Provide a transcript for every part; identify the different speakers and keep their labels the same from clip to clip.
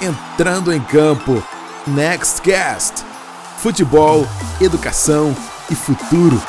Speaker 1: entrando em campo. Nextcast. Futebol, educação e futuro.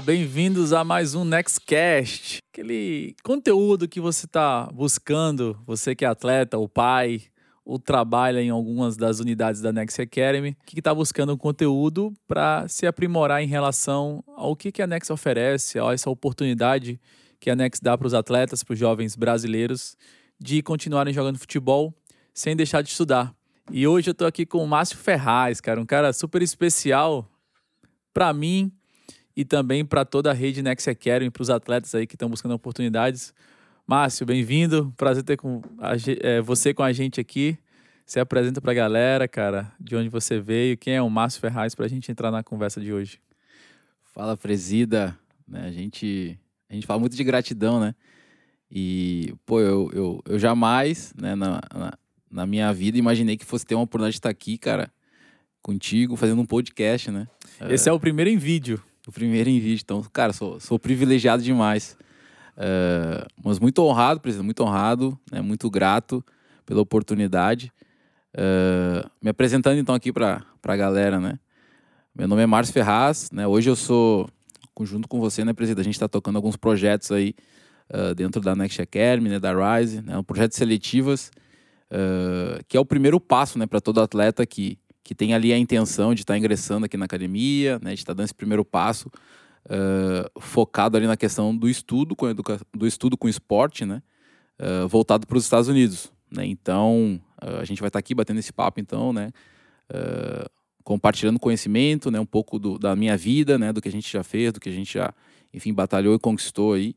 Speaker 2: Bem-vindos a mais um Nextcast. Aquele conteúdo que você está buscando, você que é atleta, o pai, ou trabalha em algumas das unidades da Next Academy, que está buscando conteúdo para se aprimorar em relação ao que, que a Next oferece, a essa oportunidade que a Next dá para os atletas, para os jovens brasileiros, de continuarem jogando futebol sem deixar de estudar. E hoje eu estou aqui com o Márcio Ferraz, cara, um cara super especial para mim e também para toda a rede Next Academy, para os atletas aí que estão buscando oportunidades. Márcio, bem-vindo. Prazer ter com a, é, você com a gente aqui. Se apresenta para a galera, cara, de onde você veio, quem é o Márcio Ferraz, para a gente entrar na conversa de hoje.
Speaker 3: Fala, presida. Né, a, gente, a gente fala muito de gratidão, né? E, pô, eu, eu, eu jamais, né, na, na, na minha vida, imaginei que fosse ter uma oportunidade de estar aqui, cara, contigo, fazendo um podcast, né?
Speaker 2: Esse é, é o primeiro em vídeo
Speaker 3: primeiro vídeo. Então, cara, sou, sou privilegiado demais. Uh, mas muito honrado, presidente, muito honrado, né, muito grato pela oportunidade. Uh, me apresentando então aqui para a galera, né? Meu nome é Márcio Ferraz, né? Hoje eu sou, junto com você, né, presidente? A gente está tocando alguns projetos aí uh, dentro da Next Academy, né, da Rise, né? Um projeto seletivas, que é o primeiro passo, né, para todo atleta que, que tem ali a intenção de estar tá ingressando aqui na academia, né, de estar tá dando esse primeiro passo, uh, focado ali na questão do estudo com educa do estudo com esporte, né, uh, voltado para os Estados Unidos. Né? Então, uh, a gente vai estar tá aqui batendo esse papo, então, né, compartilhando conhecimento, né, um pouco do, da minha vida, né, do que a gente já fez, do que a gente já, enfim, batalhou e conquistou aí,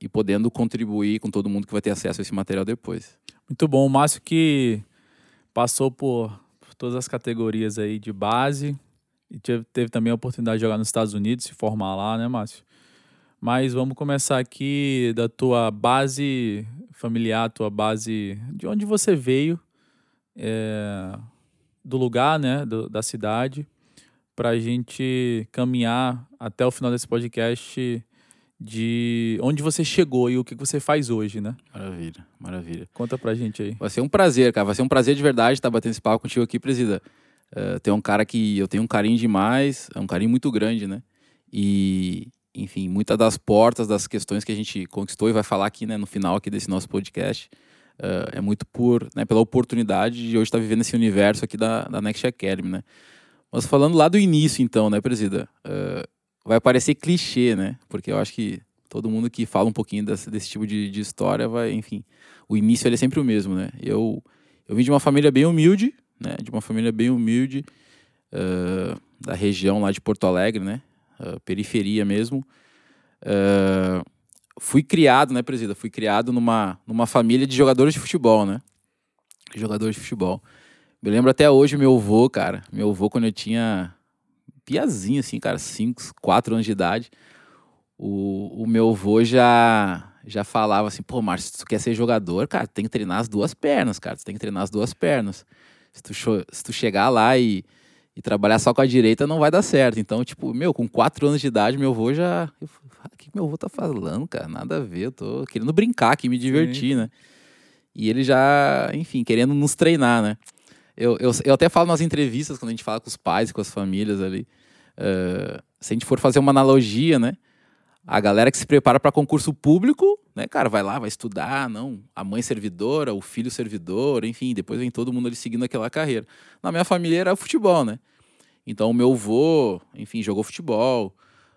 Speaker 3: e podendo contribuir com todo mundo que vai ter acesso a esse material depois.
Speaker 2: Muito bom, o Márcio que passou por todas as categorias aí de base. E teve, teve também a oportunidade de jogar nos Estados Unidos, se formar lá, né, Márcio? Mas vamos começar aqui da tua base familiar, tua base de onde você veio, é, do lugar, né, do, da cidade, para a gente caminhar até o final desse podcast de onde você chegou e o que você faz hoje, né?
Speaker 3: Maravilha, maravilha.
Speaker 2: Conta pra gente aí.
Speaker 3: Vai ser um prazer, cara. Vai ser um prazer de verdade estar batendo esse papo contigo aqui, presida. Uh, tem um cara que eu tenho um carinho demais, é um carinho muito grande, né? E, enfim, muitas das portas, das questões que a gente conquistou e vai falar aqui, né, no final aqui desse nosso podcast, uh, é muito por, né, pela oportunidade de hoje estar vivendo esse universo aqui da, da Next Academy, né? Mas falando lá do início, então, né, presida? Uh, vai parecer clichê, né? Porque eu acho que todo mundo que fala um pouquinho desse, desse tipo de, de, história vai, enfim, o início é sempre o mesmo, né? Eu, eu vim de uma família bem humilde, né? De uma família bem humilde, uh, da região lá de Porto Alegre, né? Uh, periferia mesmo. Uh, fui criado, né, presida? Fui criado numa, numa família de jogadores de futebol, né? Jogadores de futebol. Me lembro até hoje meu avô, cara. Meu avô, quando eu tinha piazinho, assim, cara, 5, 4 anos de idade. O, o meu avô já, já falava assim, pô, Márcio, se tu quer ser jogador, cara, tem que treinar as duas pernas, cara, tu tem que treinar as duas pernas. Se tu, se tu chegar lá e, e trabalhar só com a direita, não vai dar certo. Então, tipo, meu, com 4 anos de idade, meu avô já... Eu, ah, o que meu avô tá falando, cara? Nada a ver, eu tô querendo brincar aqui, me divertir, Sim. né? E ele já, enfim, querendo nos treinar, né? Eu, eu, eu até falo nas entrevistas, quando a gente fala com os pais, com as famílias ali, uh, se a gente for fazer uma analogia, né? A galera que se prepara para concurso público, né, cara, vai lá, vai estudar, não, a mãe servidora, o filho servidor, enfim, depois vem todo mundo ali seguindo aquela carreira. Na minha família era futebol, né? Então, o meu avô, enfim, jogou futebol.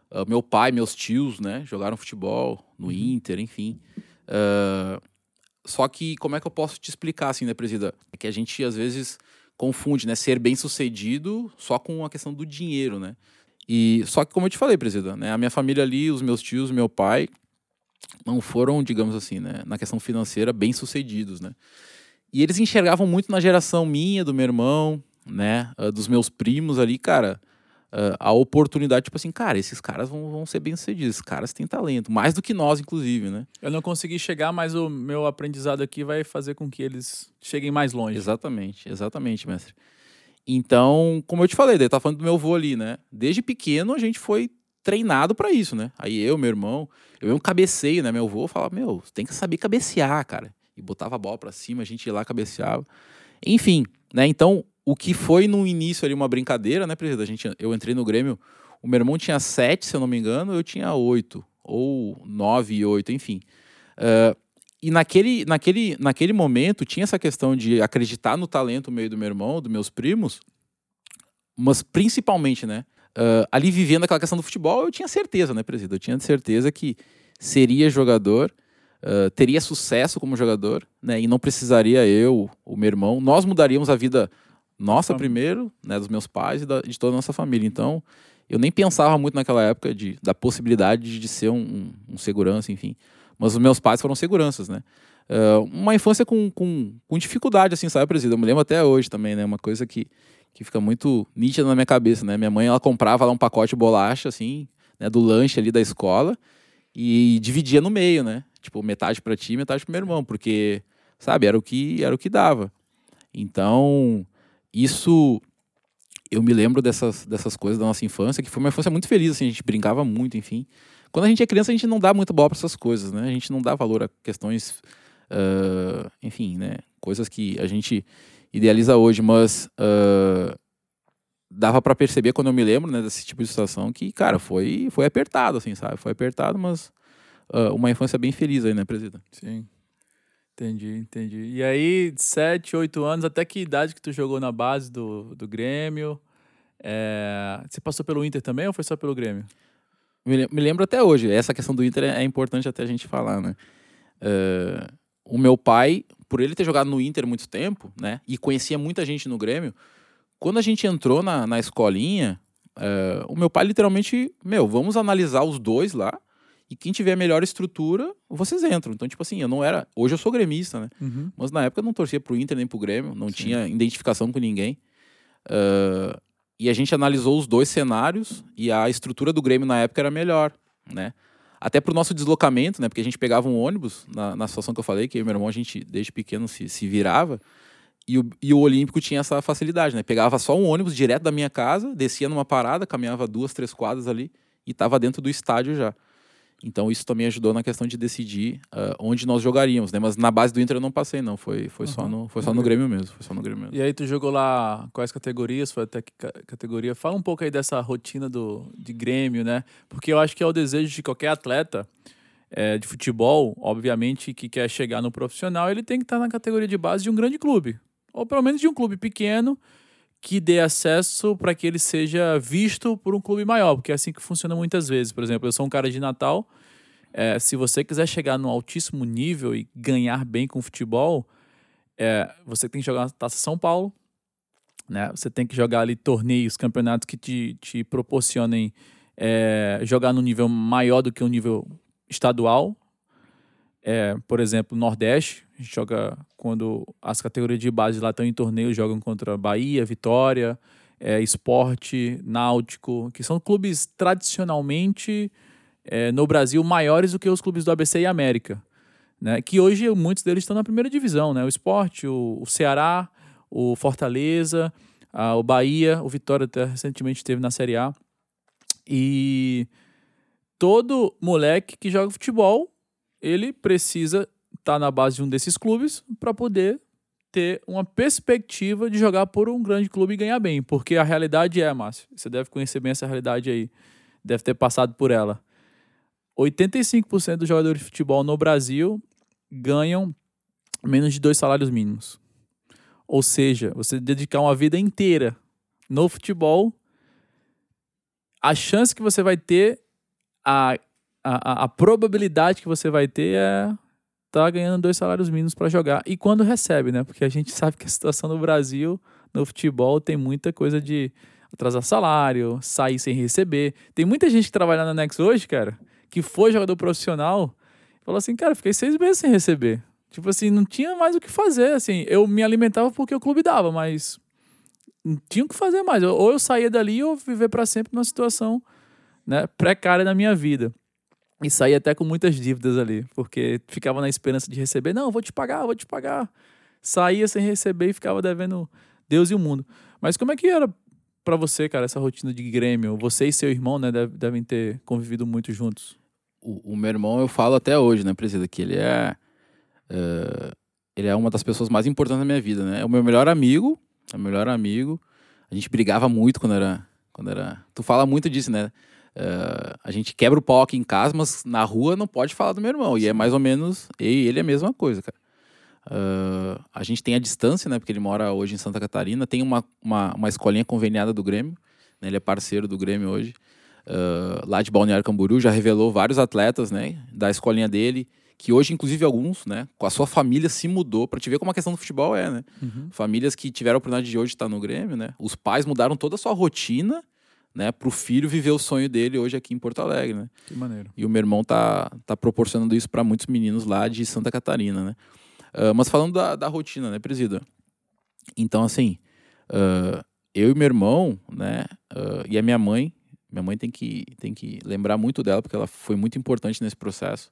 Speaker 3: Uh, meu pai, meus tios, né, jogaram futebol no uhum. Inter, enfim. Uh, só que, como é que eu posso te explicar, assim, né, presida? É que a gente, às vezes, confunde, né, ser bem sucedido só com a questão do dinheiro, né? E só que como eu te falei, presidente, né, a minha família ali, os meus tios, meu pai, não foram, digamos assim, né, na questão financeira bem sucedidos, né? E eles enxergavam muito na geração minha, do meu irmão, né, ah, dos meus primos ali, cara, uh, a oportunidade, tipo assim, cara, esses caras vão, vão ser bem-sucedidos, esses caras têm talento, mais do que nós, inclusive, né?
Speaker 2: Eu não consegui chegar, mas o meu aprendizado aqui vai fazer com que eles cheguem mais longe.
Speaker 3: Exatamente, exatamente, mestre. Então, como eu te falei, daí tá falando do meu avô ali, né? Desde pequeno a gente foi treinado para isso, né? Aí eu, meu irmão, eu um cabeceio, né? Meu avô falava, meu, tem que saber cabecear, cara. E botava a bola para cima, a gente ia lá cabeceava. Enfim, né? Então, o que foi no início ali uma brincadeira, né, presidente? A gente, eu entrei no Grêmio, o meu irmão tinha sete, se eu não me engano, eu tinha oito, ou nove e oito, enfim. Uh, e naquele, naquele, naquele momento tinha essa questão de acreditar no talento meio do meu irmão, dos meus primos, mas principalmente, né? Uh, ali vivendo aquela questão do futebol, eu tinha certeza, né, presidente? Eu tinha certeza que seria jogador, uh, teria sucesso como jogador, né? E não precisaria eu, o meu irmão, nós mudaríamos a vida nossa primeiro, né, dos meus pais e da, de toda a nossa família. Então, eu nem pensava muito naquela época de, da possibilidade de ser um, um, um segurança, enfim. Mas os meus pais foram seguranças, né? Uh, uma infância com, com, com, dificuldade, assim, sabe, presidente? Eu me lembro até hoje também, né? Uma coisa que, que fica muito nítida na minha cabeça, né? Minha mãe, ela comprava lá um pacote de bolacha, assim, né, do lanche ali da escola e dividia no meio, né? Tipo, metade para ti, metade pro meu irmão, porque, sabe, era o que, era o que dava. Então, isso eu me lembro dessas, dessas coisas da nossa infância, que foi uma infância muito feliz, assim, a gente brincava muito, enfim. Quando a gente é criança, a gente não dá muito bola para essas coisas, né? A gente não dá valor a questões, uh, enfim, né? Coisas que a gente idealiza hoje, mas uh, dava para perceber quando eu me lembro, né, desse tipo de situação que, cara, foi, foi apertado, assim, sabe? Foi apertado, mas uh, uma infância bem feliz aí, né, presidente?
Speaker 2: Sim. Entendi, entendi. E aí, sete, oito anos, até que idade que tu jogou na base do, do Grêmio? É... Você passou pelo Inter também ou foi só pelo Grêmio?
Speaker 3: Me, lembro até hoje. Essa questão do Inter é, é importante até a gente falar, né? Uh, o meu pai, por ele ter jogado no Inter muito tempo, né? E conhecia muita gente no Grêmio, quando a gente entrou na, na escolinha, uh, o meu pai literalmente, meu, vamos analisar os dois lá e quem tiver a melhor estrutura, vocês entram. Então, tipo assim, eu não era. Hoje eu sou gremista, né? Uhum. Mas na época eu não torcia pro Inter nem pro Grêmio, não Sim. tinha identificação com ninguém. Uh, e a gente analisou os dois cenários e a estrutura do Grêmio na época era melhor, né? Até pro nosso deslocamento, né? Porque a gente pegava um ônibus, na, na situação que eu falei, que eu meu irmão, a gente desde pequeno se, se virava. E o, e o Olímpico tinha essa facilidade, né? Pegava só um ônibus direto da minha casa, descia numa parada, caminhava duas, três quadras ali e estava dentro do estádio já. Então isso também ajudou na questão de decidir uh, onde nós jogaríamos, né? Mas na base do Inter eu não passei, não. Foi, foi, uhum. só, no, foi só no Grêmio mesmo. Foi só no Grêmio mesmo.
Speaker 2: E aí tu jogou lá quais categorias? Foi até que categoria? Fala um pouco aí dessa rotina do, de Grêmio, né? Porque eu acho que é o desejo de qualquer atleta é, de futebol, obviamente, que quer chegar no profissional, ele tem que estar na categoria de base de um grande clube. Ou pelo menos de um clube pequeno que dê acesso para que ele seja visto por um clube maior, porque é assim que funciona muitas vezes. Por exemplo, eu sou um cara de Natal. É, se você quiser chegar no altíssimo nível e ganhar bem com futebol, é, você tem que jogar na Taça São Paulo, né? Você tem que jogar ali torneios, campeonatos que te, te proporcionem é, jogar no nível maior do que o nível estadual. É, por exemplo, Nordeste, a gente joga quando as categorias de base lá estão em torneio, jogam contra Bahia, Vitória, é, Esporte, Náutico, que são clubes tradicionalmente é, no Brasil maiores do que os clubes do ABC e América. Né? Que hoje muitos deles estão na primeira divisão, né? O Esporte, o, o Ceará, o Fortaleza, a, o Bahia, o Vitória até recentemente esteve na Série A. E todo moleque que joga futebol, ele precisa tá na base de um desses clubes para poder ter uma perspectiva de jogar por um grande clube e ganhar bem. Porque a realidade é, Márcio, você deve conhecer bem essa realidade aí, deve ter passado por ela. 85% dos jogadores de futebol no Brasil ganham menos de dois salários mínimos. Ou seja, você dedicar uma vida inteira no futebol, a chance que você vai ter, a, a, a probabilidade que você vai ter é tá ganhando dois salários mínimos para jogar. E quando recebe, né? Porque a gente sabe que a situação no Brasil, no futebol, tem muita coisa de atrasar salário, sair sem receber. Tem muita gente que trabalha na Nex hoje, cara, que foi jogador profissional, falou assim, cara, fiquei seis meses sem receber. Tipo assim, não tinha mais o que fazer, assim. Eu me alimentava porque o clube dava, mas tinha o que fazer mais. Ou eu saía dali ou viver para sempre numa situação né, precária na minha vida. E saí até com muitas dívidas ali, porque ficava na esperança de receber. Não, vou te pagar, vou te pagar. Saía sem receber e ficava devendo Deus e o mundo. Mas como é que era para você, cara, essa rotina de Grêmio? Você e seu irmão, né, devem ter convivido muito juntos.
Speaker 3: O, o meu irmão, eu falo até hoje, né, Presida, que ele é, uh, ele é uma das pessoas mais importantes da minha vida, né? É o meu melhor amigo, é o melhor amigo. A gente brigava muito quando era, quando era... Tu fala muito disso, né? Uh, a gente quebra o pau aqui em casa, mas na rua não pode falar do meu irmão. E é mais ou menos. E ele é a mesma coisa, cara. Uh, a gente tem a distância, né? Porque ele mora hoje em Santa Catarina. Tem uma, uma, uma escolinha conveniada do Grêmio. Né, ele é parceiro do Grêmio hoje. Uh, lá de Balneário Camboriú, já revelou vários atletas, né? Da escolinha dele. Que hoje, inclusive, alguns, né? Com a sua família se mudou. para te ver como a questão do futebol é, né? Uhum. Famílias que tiveram a oportunidade de hoje estar no Grêmio, né? Os pais mudaram toda a sua rotina né, para o filho viver o sonho dele hoje aqui em Porto Alegre, né?
Speaker 2: Que maneiro.
Speaker 3: E o meu irmão tá, tá proporcionando isso para muitos meninos lá de Santa Catarina, né? Uh, mas falando da, da rotina, né, presida? Então, assim, uh, eu e meu irmão, né, uh, e a minha mãe, minha mãe tem que, tem que lembrar muito dela, porque ela foi muito importante nesse processo.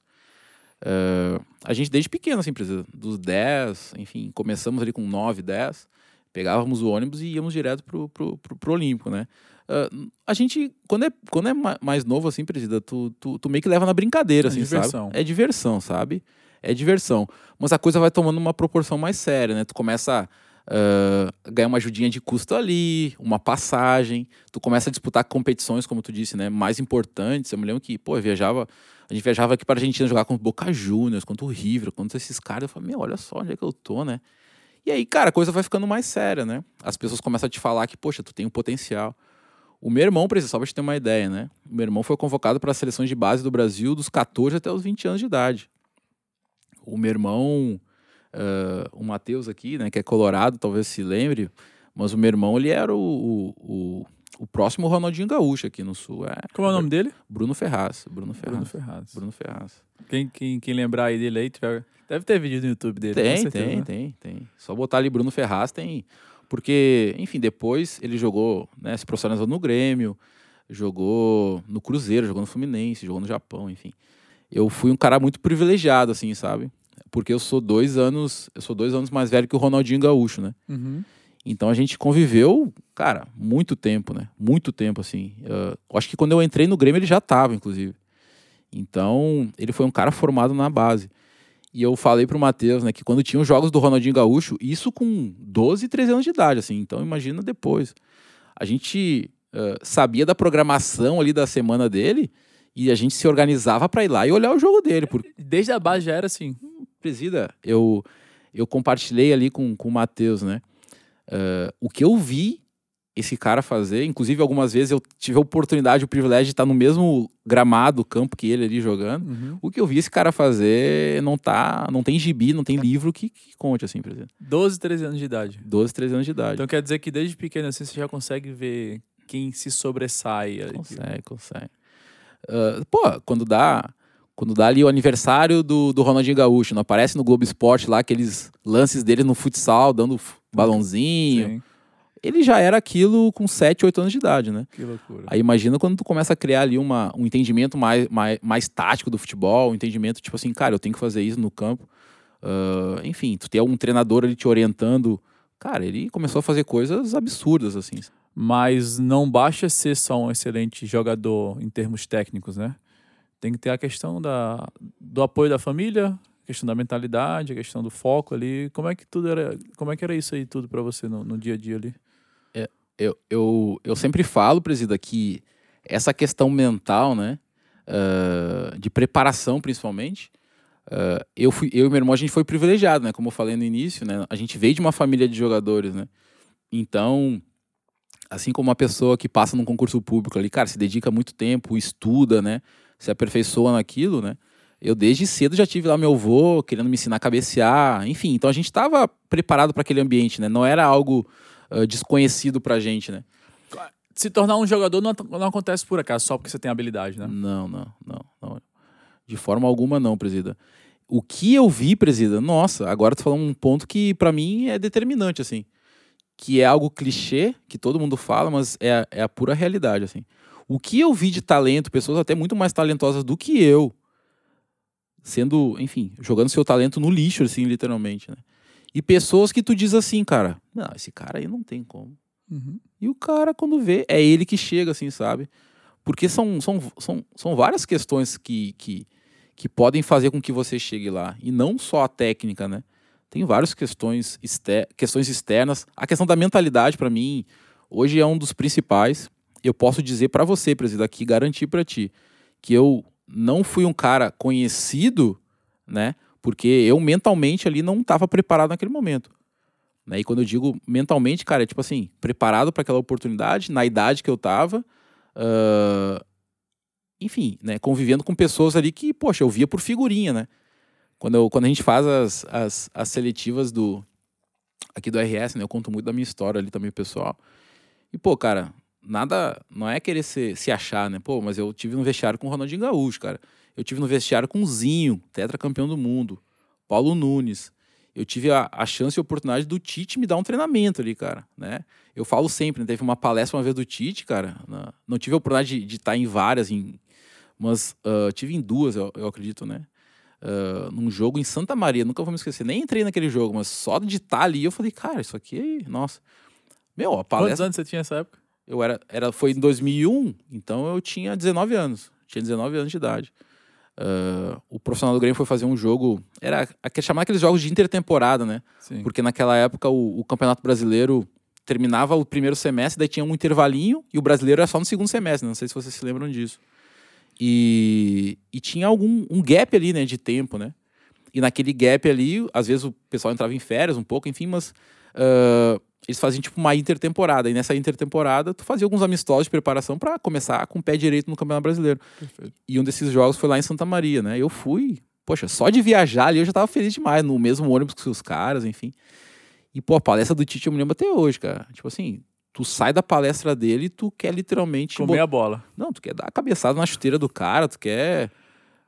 Speaker 3: a gente, desde pequeno, assim, presida, dos 10, enfim, começamos ali com 9, 10, pegávamos o ônibus e íamos direto pro, pro, pro, pro Olímpico, né? Uh, a gente, quando é, quando é mais novo, assim, presida, tu, tu, tu meio que leva na brincadeira, é assim,
Speaker 2: diversão.
Speaker 3: sabe? É diversão, sabe? É diversão. Mas a coisa vai tomando uma proporção mais séria, né? Tu começa a uh, ganhar uma ajudinha de custo ali, uma passagem, tu começa a disputar competições, como tu disse, né? Mais importantes. Eu me lembro que, pô, eu viajava, a gente viajava aqui para a Argentina jogar contra o Boca Juniors, contra o River, contra esses caras. Eu falei, meu, olha só onde é que eu tô, né? E aí, cara, a coisa vai ficando mais séria, né? As pessoas começam a te falar que, poxa, tu tem um potencial. O meu irmão, só pra gente ter uma ideia, né? O meu irmão foi convocado para as seleções de base do Brasil dos 14 até os 20 anos de idade. O meu irmão, uh, o Matheus aqui, né, que é colorado, talvez se lembre, mas o meu irmão, ele era o, o, o, o próximo Ronaldinho Gaúcho aqui no Sul. É,
Speaker 2: Como é o nome dele?
Speaker 3: Bruno Ferraz. Bruno Ferraz.
Speaker 2: Bruno Ferraz.
Speaker 3: Bruno Ferraz.
Speaker 2: Quem, quem, quem lembrar aí dele aí, tiver... deve ter vídeo no YouTube dele.
Speaker 3: Tem,
Speaker 2: certeza,
Speaker 3: tem,
Speaker 2: né?
Speaker 3: tem, tem. Só botar ali Bruno Ferraz, tem porque, enfim, depois ele jogou, né, se profissionalizou no Grêmio, jogou no Cruzeiro, jogou no Fluminense, jogou no Japão, enfim. Eu fui um cara muito privilegiado, assim, sabe? Porque eu sou dois anos, eu sou dois anos mais velho que o Ronaldinho Gaúcho, né?
Speaker 2: Uhum.
Speaker 3: Então a gente conviveu, cara, muito tempo, né? Muito tempo, assim. Uh, acho que quando eu entrei no Grêmio ele já estava, inclusive. Então ele foi um cara formado na base. E eu falei pro Matheus, né, que quando tinha os jogos do Ronaldinho Gaúcho, isso com 12, 13 anos de idade, assim. Então imagina depois. A gente uh, sabia da programação ali da semana dele e a gente se organizava para ir lá e olhar o jogo dele. Por...
Speaker 2: Desde a base já era assim.
Speaker 3: Presida, eu, eu compartilhei ali com, com o Matheus, né? Uh, o que eu vi esse cara fazer. Inclusive, algumas vezes eu tive a oportunidade, o privilégio de estar no mesmo gramado, campo que ele ali jogando.
Speaker 2: Uhum.
Speaker 3: O que eu vi esse cara fazer não tá. Não tem gibi, não tem livro que, que conte, assim, por exemplo.
Speaker 2: 12, 13 anos de idade.
Speaker 3: 12, 13 anos de idade.
Speaker 2: Então quer dizer que desde pequeno assim você já consegue ver quem se sobressai. ali.
Speaker 3: Consegue, consegue. Uh, pô, quando dá. Quando dá ali o aniversário do, do Ronaldinho Gaúcho, não aparece no Globo Esporte lá aqueles lances dele no futsal, dando balãozinho.
Speaker 2: Sim.
Speaker 3: Ele já era aquilo com 7, 8 anos de idade, né?
Speaker 2: Que loucura.
Speaker 3: Aí imagina quando tu começa a criar ali uma, um entendimento mais, mais, mais tático do futebol, um entendimento tipo assim, cara, eu tenho que fazer isso no campo. Uh, enfim, tu ter um treinador ali te orientando. Cara, ele começou a fazer coisas absurdas, assim.
Speaker 2: Mas não basta ser só um excelente jogador em termos técnicos, né? Tem que ter a questão da, do apoio da família, a questão da mentalidade, a questão do foco ali. Como é que tudo era, como é que era isso aí tudo para você no, no dia a dia ali?
Speaker 3: Eu, eu, eu sempre falo, presida, que essa questão mental, né, uh, de preparação principalmente, uh, eu, fui, eu e meu irmão, a gente foi privilegiado, né, como eu falei no início, né, a gente veio de uma família de jogadores, né, então, assim como uma pessoa que passa num concurso público ali, cara, se dedica muito tempo, estuda, né, se aperfeiçoa naquilo, né, eu desde cedo já tive lá meu avô querendo me ensinar a cabecear, enfim, então a gente estava preparado para aquele ambiente, né, não era algo uh, desconhecido pra gente, né?
Speaker 2: Se tornar um jogador não, não acontece por acaso, só porque você tem habilidade, né?
Speaker 3: Não, não, não, não. De forma alguma não, presida. O que eu vi, presida, nossa, agora tu falou um ponto que para mim é determinante, assim. que é algo clichê, que todo mundo fala, mas é, é a pura realidade, assim. O que eu vi de talento, pessoas até muito mais talentosas do que eu, sendo, enfim, jogando seu talento no lixo, assim, literalmente, né? E pessoas que tu diz assim, cara, não, esse cara aí não tem como.
Speaker 2: Uhum.
Speaker 3: E o cara, quando vê, é ele que chega, assim, sabe? Porque são, são, são, são várias questões que, que, que podem fazer com que você chegue lá. E não só a técnica, né? Tem várias questões, exter questões externas. A questão da mentalidade, para mim, hoje é um dos principais. Eu posso dizer para você, presidente, aqui, garantir para ti, que eu não fui um cara conhecido, né? Porque eu mentalmente ali não estava preparado naquele momento. Né? E quando eu digo mentalmente, cara, é tipo assim, preparado para aquela oportunidade, na idade que eu estava. Uh, enfim, né? Convivendo com pessoas ali que, poxa, eu via por figurinha, né? Quando, eu, quando a gente faz as, as, as seletivas do aqui do RS, né? Eu conto muito da minha história ali também, pessoal. E, pô, cara, nada. Não é querer se, se achar, né? Pô, mas eu tive no vestiário com o Ronaldinho Gaúcho, cara. Eu tive no vestiário com Zinho, tetracampeão do mundo. Paulo Nunes. Eu tive a, a chance e a oportunidade do Tite me dar um treinamento ali, cara, né? Eu falo sempre, né? teve uma palestra uma vez do Tite, cara. Na, não tive a oportunidade de, de estar em várias, em, mas uh, tive em duas, eu, eu acredito, né? Uh, num jogo em Santa Maria, nunca vou me esquecer. Nem entrei naquele jogo, mas só de estar ali eu falei, cara, isso aqui, nossa. Meu, a palestra.
Speaker 2: Quantos anos você tinha nessa época?
Speaker 3: Eu era, era, foi em 2001, então eu tinha 19 anos. Tinha 19 anos de idade. Uh, o profissional do Grêmio foi fazer um jogo. Era chamar aqueles jogos de intertemporada, né?
Speaker 2: Sim.
Speaker 3: Porque naquela época o, o, Campeonato Brasileiro terminava o primeiro semestre, daí tinha um intervalinho e o brasileiro era só no segundo semestre. Não sei se vocês se lembram disso. E, e tinha algum um gap ali, né, de tempo, né? E naquele gap ali, às vezes o pessoal entrava em férias um pouco, enfim, mas uh, eles faziam tipo uma intertemporada. E nessa intertemporada, tu fazia alguns amistosos de preparação para começar com o pé direito no Campeonato Brasileiro.
Speaker 2: Perfeito.
Speaker 3: E um desses jogos foi lá em Santa Maria, né? Eu fui, poxa, só de viajar ali eu já tava feliz demais, no mesmo ônibus que os caras, enfim. E, pô, a palestra do Tite eu me lembro até hoje, cara. Tipo assim, tu sai da palestra dele e tu quer literalmente.
Speaker 2: Comer a bola.
Speaker 3: Não, tu quer dar a cabeçada na chuteira do cara, tu quer.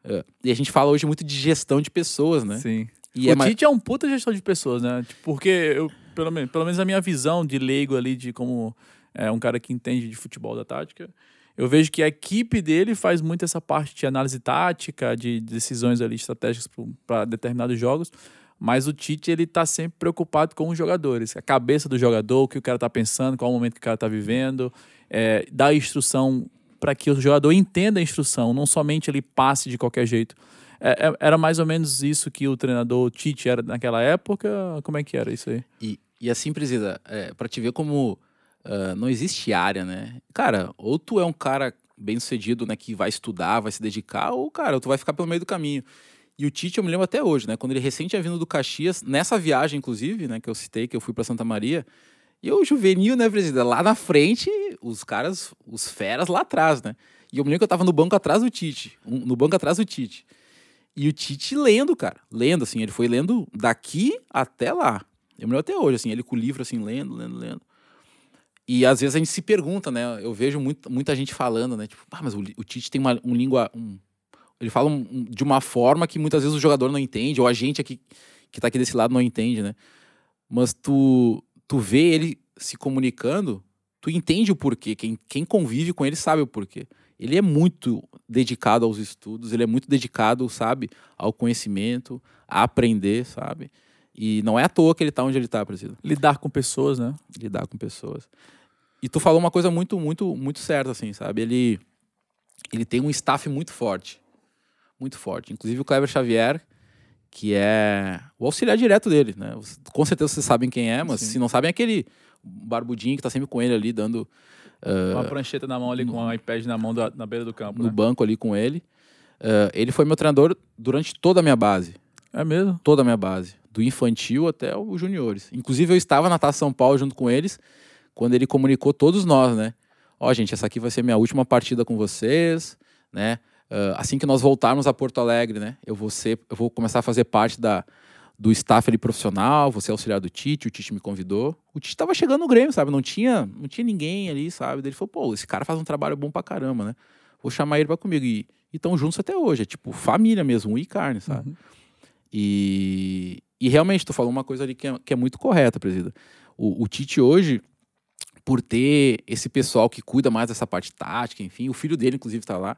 Speaker 3: Uh, e a gente fala hoje muito de gestão de pessoas, né?
Speaker 2: Sim.
Speaker 3: E
Speaker 2: o
Speaker 3: é
Speaker 2: Tite é um puta gestor de pessoas, né? Tipo, Porque eu, pelo menos, pelo menos a minha visão de leigo ali, de como é um cara que entende de futebol da tática, eu vejo que a equipe dele faz muito essa parte de análise tática, de decisões ali estratégicas para determinados jogos. Mas o Tite, ele tá sempre preocupado com os jogadores, a cabeça do jogador, o que o cara tá pensando, qual o momento que o cara tá vivendo, é, dar instrução para que o jogador entenda a instrução, não somente ele passe de qualquer jeito. É, é, era mais ou menos isso que o treinador Tite era naquela época? Como é que era isso aí?
Speaker 3: E, e assim, Presida, é, para te ver como uh, não existe área, né? Cara, ou tu é um cara bem sucedido, né, que vai estudar, vai se dedicar, ou, cara, tu vai ficar pelo meio do caminho. E o Tite, eu me lembro até hoje, né? Quando ele recente tinha vindo do Caxias, nessa viagem, inclusive, né, que eu citei, que eu fui para Santa Maria, e eu, juvenil, né, presidente? Lá na frente, os caras, os feras lá atrás, né? E eu me lembro que eu tava no banco atrás do Tite, um, no banco atrás do Tite. E o Tite lendo, cara, lendo, assim, ele foi lendo daqui até lá. Eu me lembro até hoje, assim, ele com o livro, assim, lendo, lendo, lendo. E às vezes a gente se pergunta, né? Eu vejo muito, muita gente falando, né? Tipo, ah, mas o, o Tite tem uma um língua, um, ele fala um, de uma forma que muitas vezes o jogador não entende, ou a gente aqui que tá aqui desse lado não entende, né? Mas tu, tu vê ele se comunicando, tu entende o porquê. Quem, quem convive com ele sabe o porquê. Ele é muito dedicado aos estudos, ele é muito dedicado, sabe, ao conhecimento, a aprender, sabe? E não é à toa que ele tá onde ele tá, presidente.
Speaker 2: Lidar com pessoas, né?
Speaker 3: Lidar com pessoas. E tu falou uma coisa muito, muito, muito certa, assim, sabe? Ele, ele tem um staff muito forte muito forte. Inclusive o Kleber Xavier, que é o auxiliar direto dele, né? Com certeza vocês sabem quem é, mas Sim. se não sabem, é aquele barbudinho que tá sempre com ele ali, dando...
Speaker 2: Uh, Uma prancheta na mão ali, no, com um iPad na mão, da, na beira do campo,
Speaker 3: No
Speaker 2: né?
Speaker 3: banco ali com ele. Uh, ele foi meu treinador durante toda a minha base.
Speaker 2: É mesmo?
Speaker 3: Toda a minha base. Do infantil até os juniores. Inclusive eu estava na Taça São Paulo junto com eles, quando ele comunicou todos nós, né? Ó, oh, gente, essa aqui vai ser minha última partida com vocês, né? Uh, assim que nós voltarmos a Porto Alegre, né? Eu vou ser, eu vou começar a fazer parte da, do staff ali profissional, vou ser auxiliar do Tite, o Tite me convidou. O Tite tava chegando no Grêmio, sabe? Não tinha, não tinha ninguém ali, sabe? Ele falou, pô, esse cara faz um trabalho bom pra caramba, né? Vou chamar ele pra comigo. E estão juntos até hoje, é tipo família mesmo, um e carne, sabe? Uhum. E, e realmente, tu falou uma coisa ali que é, que é muito correta, presida. O, o Tite hoje, por ter esse pessoal que cuida mais dessa parte tática, enfim, o filho dele, inclusive, está lá.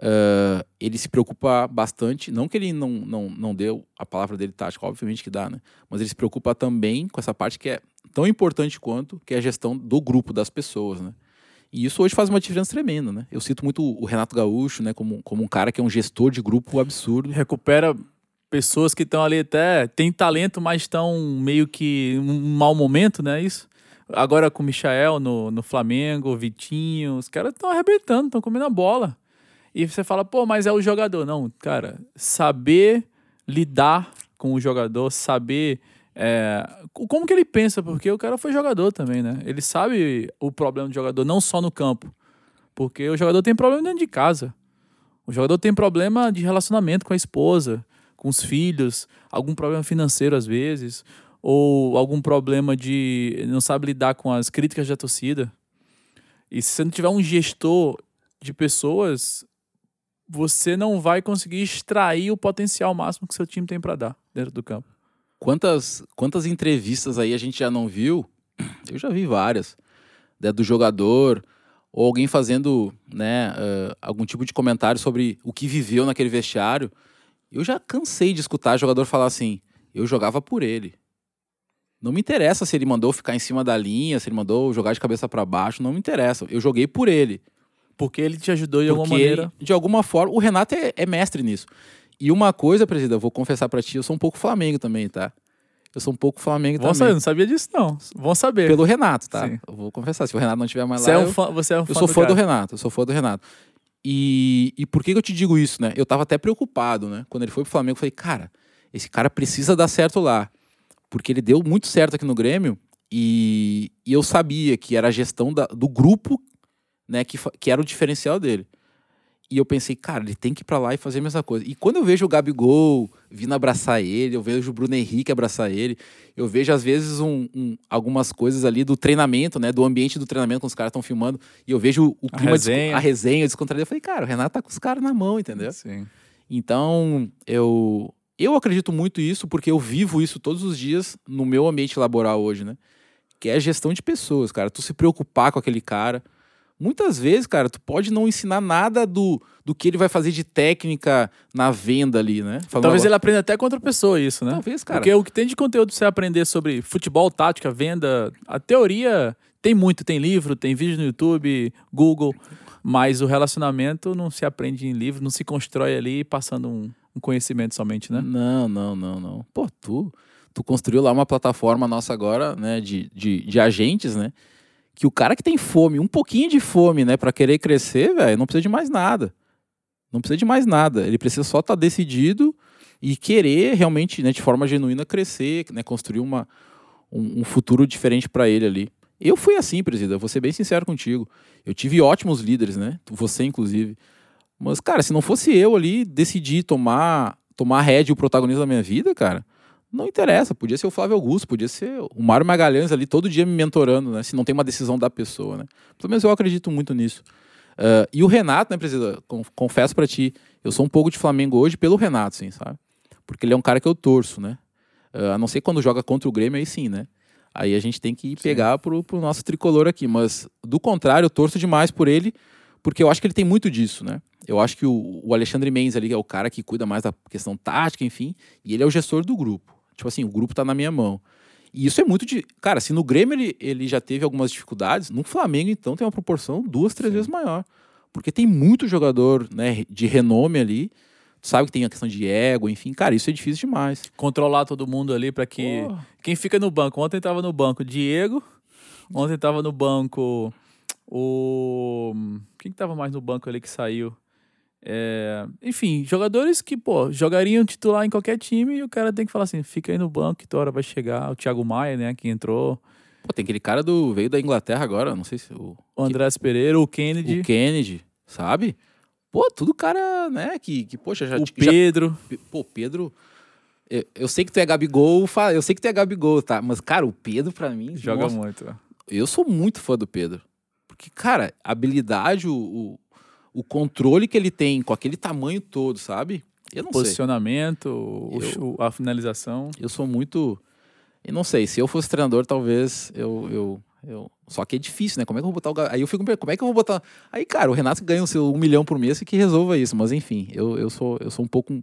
Speaker 3: Uh, ele se preocupa bastante, não que ele não, não, não deu a palavra dele tática, obviamente que dá, né? Mas ele se preocupa também com essa parte que é tão importante quanto, que é a gestão do grupo das pessoas, né? E isso hoje faz uma diferença tremenda, né? Eu cito muito o Renato Gaúcho, né, como, como um cara que é um gestor de grupo absurdo.
Speaker 2: Recupera pessoas que estão ali até têm talento, mas estão meio que um mau momento, né? Isso. Agora com o Michael no, no Flamengo, Vitinho, os caras estão arrebentando, estão comendo a bola. E você fala, pô, mas é o jogador. Não, cara, saber lidar com o jogador, saber é, como que ele pensa, porque o cara foi jogador também, né? Ele sabe o problema do jogador, não só no campo. Porque o jogador tem problema dentro de casa. O jogador tem problema de relacionamento com a esposa, com os filhos, algum problema financeiro às vezes, ou algum problema de não sabe lidar com as críticas da torcida. E se você não tiver um gestor de pessoas, você não vai conseguir extrair o potencial máximo que seu time tem para dar dentro do campo.
Speaker 3: Quantas, quantas entrevistas aí a gente já não viu? Eu já vi várias. Né, do jogador, ou alguém fazendo né, uh, algum tipo de comentário sobre o que viveu naquele vestiário. Eu já cansei de escutar jogador falar assim: eu jogava por ele. Não me interessa se ele mandou ficar em cima da linha, se ele mandou jogar de cabeça para baixo, não me interessa. Eu joguei por ele.
Speaker 2: Porque ele te ajudou de Porque alguma maneira.
Speaker 3: Ele, de alguma forma, o Renato é, é mestre nisso. E uma coisa, presidente, eu vou confessar para ti, eu sou um pouco Flamengo também, tá? Eu sou um pouco Flamengo
Speaker 2: Vão
Speaker 3: também.
Speaker 2: Saber, não sabia disso, não. Vão saber.
Speaker 3: Pelo Renato, tá? Sim. Eu vou confessar. Se o Renato não estiver mais
Speaker 2: você
Speaker 3: lá.
Speaker 2: É um fã, você é um fã
Speaker 3: eu sou
Speaker 2: do
Speaker 3: fã
Speaker 2: cara.
Speaker 3: do Renato. Eu sou fã do Renato. E, e por que, que eu te digo isso, né? Eu tava até preocupado, né? Quando ele foi pro Flamengo, eu falei, cara, esse cara precisa dar certo lá. Porque ele deu muito certo aqui no Grêmio. E, e eu sabia que era a gestão da, do grupo, né? Que, que era o diferencial dele. E eu pensei, cara, ele tem que ir pra lá e fazer a mesma coisa. E quando eu vejo o Gabigol vindo abraçar ele, eu vejo o Bruno Henrique abraçar ele, eu vejo às vezes um, um, algumas coisas ali do treinamento, né? Do ambiente do treinamento quando os caras estão filmando. E eu vejo o clima,
Speaker 2: a resenha,
Speaker 3: a resenha descontraída. Eu falei, cara, o Renato tá com os caras na mão, entendeu?
Speaker 2: Sim.
Speaker 3: Então, eu, eu acredito muito isso porque eu vivo isso todos os dias no meu ambiente laboral hoje, né? Que é a gestão de pessoas, cara. Tu se preocupar com aquele cara Muitas vezes, cara, tu pode não ensinar nada do, do que ele vai fazer de técnica na venda ali, né?
Speaker 2: Falando Talvez agora. ele aprenda até com outra pessoa isso, né?
Speaker 3: Talvez, cara.
Speaker 2: Porque o que tem de conteúdo pra você aprender sobre futebol, tática, venda, a teoria tem muito, tem livro, tem vídeo no YouTube, Google, mas o relacionamento não se aprende em livro, não se constrói ali passando um, um conhecimento somente, né?
Speaker 3: Não, não, não, não. Pô, tu, tu construiu lá uma plataforma nossa agora, né, de, de, de agentes, né? Que o cara que tem fome, um pouquinho de fome, né, para querer crescer, velho, não precisa de mais nada. Não precisa de mais nada. Ele precisa só estar tá decidido e querer realmente, né, de forma genuína, crescer, né, construir uma, um, um futuro diferente para ele ali. Eu fui assim, presidente, vou ser bem sincero contigo. Eu tive ótimos líderes, né? Você, inclusive. Mas, cara, se não fosse eu ali decidir tomar, tomar rédea o protagonismo da minha vida, cara, não interessa, podia ser o Flávio Augusto, podia ser o Mário Magalhães ali todo dia me mentorando, né? Se não tem uma decisão da pessoa, né? Pelo menos eu acredito muito nisso. Uh, e o Renato, né, presidente? Confesso para ti, eu sou um pouco de Flamengo hoje pelo Renato, sim, sabe? Porque ele é um cara que eu torço, né? Uh, a não ser quando joga contra o Grêmio, aí sim, né? Aí a gente tem que pegar pro, pro nosso tricolor aqui. Mas, do contrário, eu torço demais por ele, porque eu acho que ele tem muito disso, né? Eu acho que o, o Alexandre Mendes ali é o cara que cuida mais da questão tática, enfim, e ele é o gestor do grupo. Tipo assim, o grupo tá na minha mão. E isso é muito de. Cara, se no Grêmio ele, ele já teve algumas dificuldades, no Flamengo, então, tem uma proporção duas, três Sim. vezes maior. Porque tem muito jogador né, de renome ali. Sabe que tem a questão de ego, enfim, cara, isso é difícil demais.
Speaker 2: Controlar todo mundo ali para que. Oh. Quem fica no banco? Ontem tava no banco Diego, ontem tava no banco o. Quem que tava mais no banco ali que saiu? É, enfim, jogadores que, pô, jogariam titular em qualquer time e o cara tem que falar assim: fica aí no banco que tua hora vai chegar. O Thiago Maia, né, que entrou.
Speaker 3: Pô, tem aquele cara do veio da Inglaterra agora, não sei se o.
Speaker 2: O Andrés Pereira, o Kennedy.
Speaker 3: O Kennedy, sabe? Pô, tudo cara, né, que, que poxa, já.
Speaker 2: O Pedro.
Speaker 3: Já, pô, Pedro. Eu, eu, sei que tu é Gabigol, eu sei que tu é Gabigol, tá? Mas, cara, o Pedro, pra mim.
Speaker 2: Joga nossa, muito.
Speaker 3: Eu sou muito fã do Pedro. Porque, cara, habilidade, o, o o controle que ele tem com aquele tamanho todo, sabe?
Speaker 2: Eu não Posicionamento, sei. Posicionamento, a finalização.
Speaker 3: Eu sou muito. E não sei, se eu fosse treinador, talvez eu, eu, eu. Só que é difícil, né? Como é que eu vou botar o. Aí eu fico como é que eu vou botar. Aí, cara, o Renato ganha o seu um milhão por mês e que resolva isso. Mas enfim, eu, eu, sou, eu sou um pouco.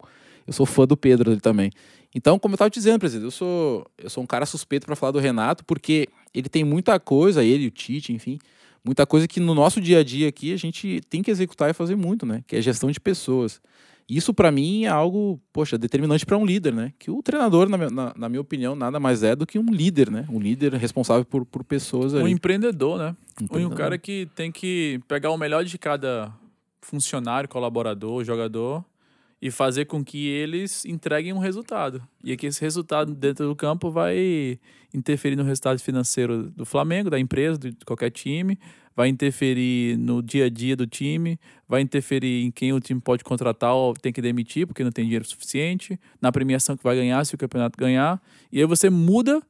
Speaker 3: Eu sou fã do Pedro ali também. Então, como eu tava te dizendo, presidente, eu sou, eu sou um cara suspeito para falar do Renato, porque ele tem muita coisa, ele, o Tite, enfim, muita coisa que no nosso dia a dia aqui a gente tem que executar e fazer muito, né? Que é gestão de pessoas. Isso para mim é algo, poxa, determinante para um líder, né? Que o treinador, na, minha- na- na minha opinião, nada mais é do que um líder, né? Um líder responsável por, por pessoas
Speaker 2: Um
Speaker 3: ali.
Speaker 2: empreendedor, né? Um
Speaker 3: Empreendedor.
Speaker 2: cara que tem que pegar o melhor de cada funcionário, colaborador, jogador e fazer com que eles entreguem um resultado. E que esse resultado dentro do campo vai interferir no resultado financeiro do Flamengo, da empresa, de qualquer time, vai interferir no dia a dia do time, vai interferir em quem o time pode contratar ou tem que demitir porque não tem dinheiro suficiente, na premiação que vai ganhar se o campeonato ganhar. E aí você muda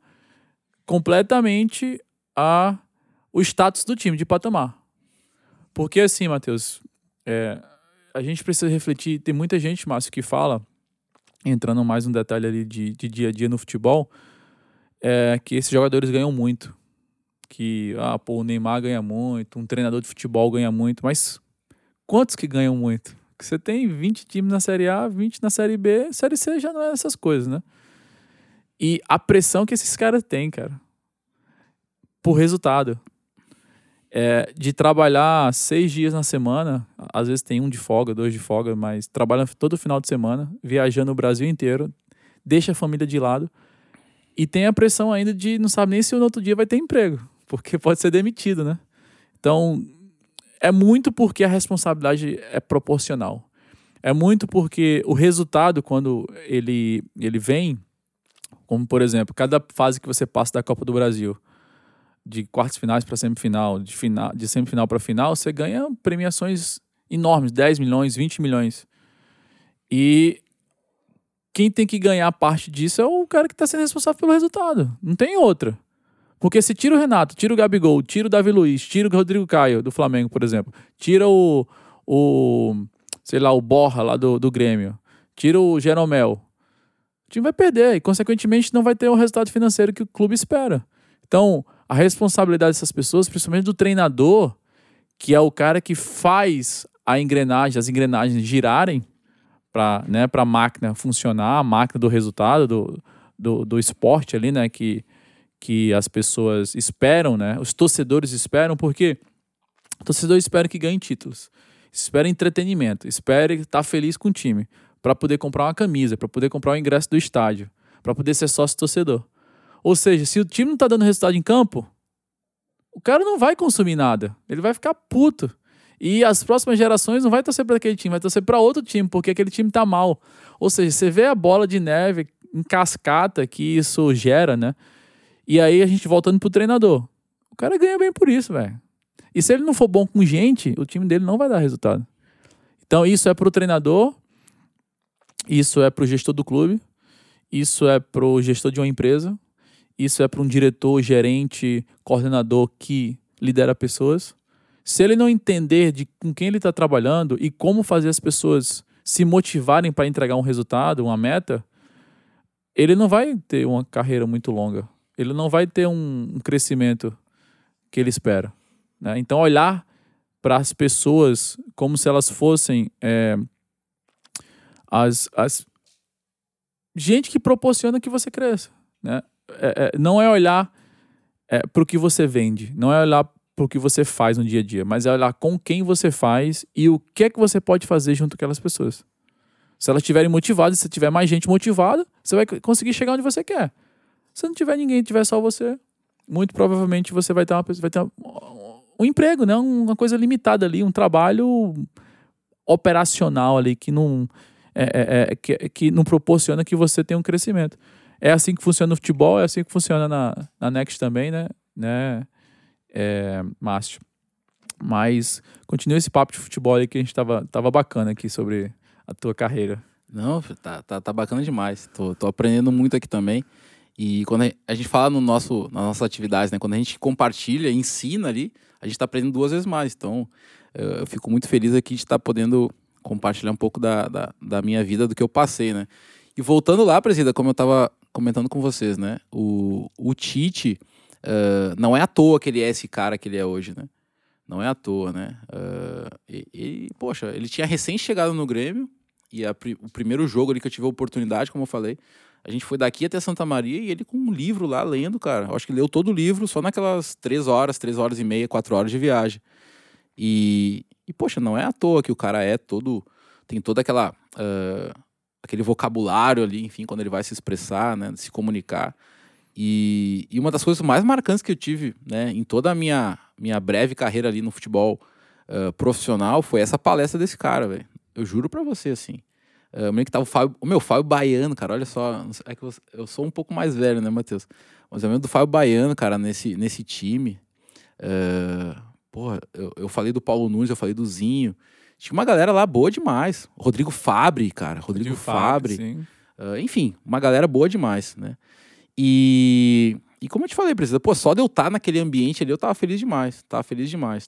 Speaker 2: completamente a o status do time de patamar. Porque assim, Matheus, é, a gente precisa refletir. Tem muita gente, Márcio, que fala, entrando mais um detalhe ali de, de dia a dia no futebol, é que esses jogadores ganham muito. Que, ah, pô, o Neymar ganha muito, um treinador de futebol ganha muito, mas quantos que ganham muito? Que você tem 20 times na Série A, 20 na Série B, Série C já não é essas coisas, né? E a pressão que esses caras têm, cara, por resultado é, de trabalhar seis dias na semana, às vezes tem um de folga, dois de folga, mas trabalha todo final de semana, viajando o Brasil inteiro, deixa a família de lado e tem a pressão ainda de não sabe nem se no outro dia vai ter emprego, porque pode ser demitido, né? Então, é muito porque a responsabilidade é proporcional. É muito porque o resultado, quando ele, ele vem, como por exemplo, cada fase que você passa da Copa do Brasil, de quartas finais para semifinal, de, final, de semifinal para final, você ganha premiações enormes, 10 milhões, 20 milhões. E quem tem que ganhar parte disso é o cara que está sendo responsável pelo resultado. Não tem outra. Porque se tira o Renato, tira o Gabigol, tira o Davi Luiz, tira o Rodrigo Caio do Flamengo, por exemplo, tira o, o sei lá, o Borra lá do, do Grêmio, tira o Jeromel, o time vai perder e, consequentemente, não vai ter o resultado financeiro que o clube espera. Então, a responsabilidade dessas pessoas, principalmente do treinador, que é o cara que faz a engrenagem, as engrenagens girarem para né, a máquina funcionar, a máquina do resultado, do, do, do esporte ali, né? Que, que as pessoas esperam, né? Os torcedores esperam, porque o torcedor espera que ganhe títulos, espera entretenimento, espera estar feliz com o time, para poder comprar uma camisa, para poder comprar o ingresso do estádio, para poder ser sócio torcedor. Ou seja, se o time não tá dando resultado em campo, o cara não vai consumir nada. Ele vai ficar puto. E as próximas gerações não vai torcer para aquele time, vai torcer para outro time, porque aquele time tá mal. Ou seja, você vê a bola de neve em cascata que isso gera, né? E aí a gente voltando pro treinador. O cara ganha bem por isso, velho. E se ele não for bom com gente, o time dele não vai dar resultado. Então isso é pro treinador, isso é pro gestor do clube, isso é pro gestor de uma empresa, isso é para um diretor, gerente, coordenador que lidera pessoas. Se ele não entender de com quem ele está trabalhando e como fazer as pessoas se motivarem para entregar um resultado, uma meta, ele não vai ter uma carreira muito longa. Ele não vai ter um, um crescimento que ele espera. Né? Então, olhar para as pessoas como se elas fossem é, as, as gente que proporciona que você cresça. Né? É, é, não é olhar é, para o que você vende, não é olhar para o que você faz no dia a dia, mas é olhar com quem você faz e o que é que você pode fazer junto com aquelas pessoas. Se elas estiverem motivadas, se tiver mais gente motivada, você vai conseguir chegar onde você quer. Se não tiver ninguém, tiver só você, muito provavelmente você vai ter, uma, vai ter um, emprego, né? uma coisa limitada ali, um trabalho operacional ali que não, é, é, que, que não proporciona que você tenha um crescimento. É assim que funciona no futebol, é assim que funciona na, na Next também, né? né? É, Márcio. Mas continua esse papo de futebol aí que a gente tava, tava bacana aqui sobre a tua carreira.
Speaker 3: Não, tá, tá, tá bacana demais. Tô, tô aprendendo muito aqui também. E quando a gente fala no nosso, nas nossas atividades, né? Quando a gente compartilha, ensina ali, a gente tá aprendendo duas vezes mais. Então, eu fico muito feliz aqui de estar tá podendo compartilhar um pouco da, da, da, minha vida, do que eu passei, né? E voltando lá, presida, como eu tava comentando com vocês, né? O, o Tite uh, não é à toa que ele é esse cara que ele é hoje, né? Não é à toa, né? Uh, e, e, poxa, ele tinha recém chegado no Grêmio e a, o primeiro jogo ali que eu tive a oportunidade, como eu falei, a gente foi daqui até Santa Maria e ele com um livro lá lendo, cara. Eu acho que leu todo o livro só naquelas três horas, três horas e meia, quatro horas de viagem. E, e poxa, não é à toa que o cara é todo. Tem toda aquela. Uh, aquele vocabulário ali, enfim, quando ele vai se expressar, né, se comunicar. E, e uma das coisas mais marcantes que eu tive, né, em toda a minha, minha breve carreira ali no futebol uh, profissional foi essa palestra desse cara, velho. Eu juro para você, assim. Uh, eu lembro que tava o Fábio, o meu Fábio Baiano, cara, olha só, é que eu, eu sou um pouco mais velho, né, Matheus? Mas eu lembro do Fábio Baiano, cara, nesse, nesse time. Uh, porra, eu, eu falei do Paulo Nunes, eu falei do Zinho. Tinha uma galera lá boa demais. Rodrigo Fabre, cara. Rodrigo, Rodrigo Fabre. Fabre uh, enfim, uma galera boa demais, né? E, e como eu te falei, precisa, pô, só de eu estar naquele ambiente ali, eu tava feliz demais. Tava feliz demais.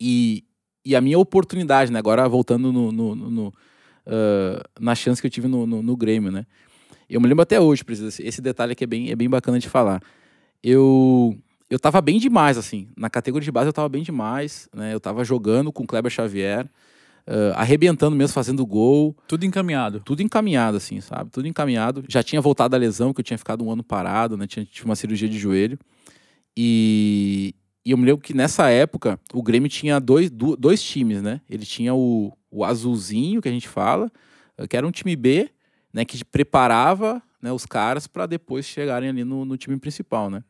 Speaker 3: E, e a minha oportunidade, né? Agora voltando no, no, no uh, na chance que eu tive no, no, no, Grêmio, né? Eu me lembro até hoje, precisa, esse detalhe aqui é bem, é bem bacana de falar. Eu eu tava bem demais, assim. Na categoria de base eu tava bem demais, né? Eu tava jogando com o Kleber Xavier, uh, arrebentando mesmo, fazendo gol.
Speaker 2: Tudo encaminhado.
Speaker 3: Tudo encaminhado, assim, sabe? Tudo encaminhado. Já tinha voltado da lesão, que eu tinha ficado um ano parado, né? Tinha, tive uma cirurgia de joelho. E, e eu me lembro que nessa época o Grêmio tinha dois, dois times, né? Ele tinha o, o azulzinho, que a gente fala, que era um time B, né? Que preparava né, os caras para depois chegarem ali no, no, time principal, né?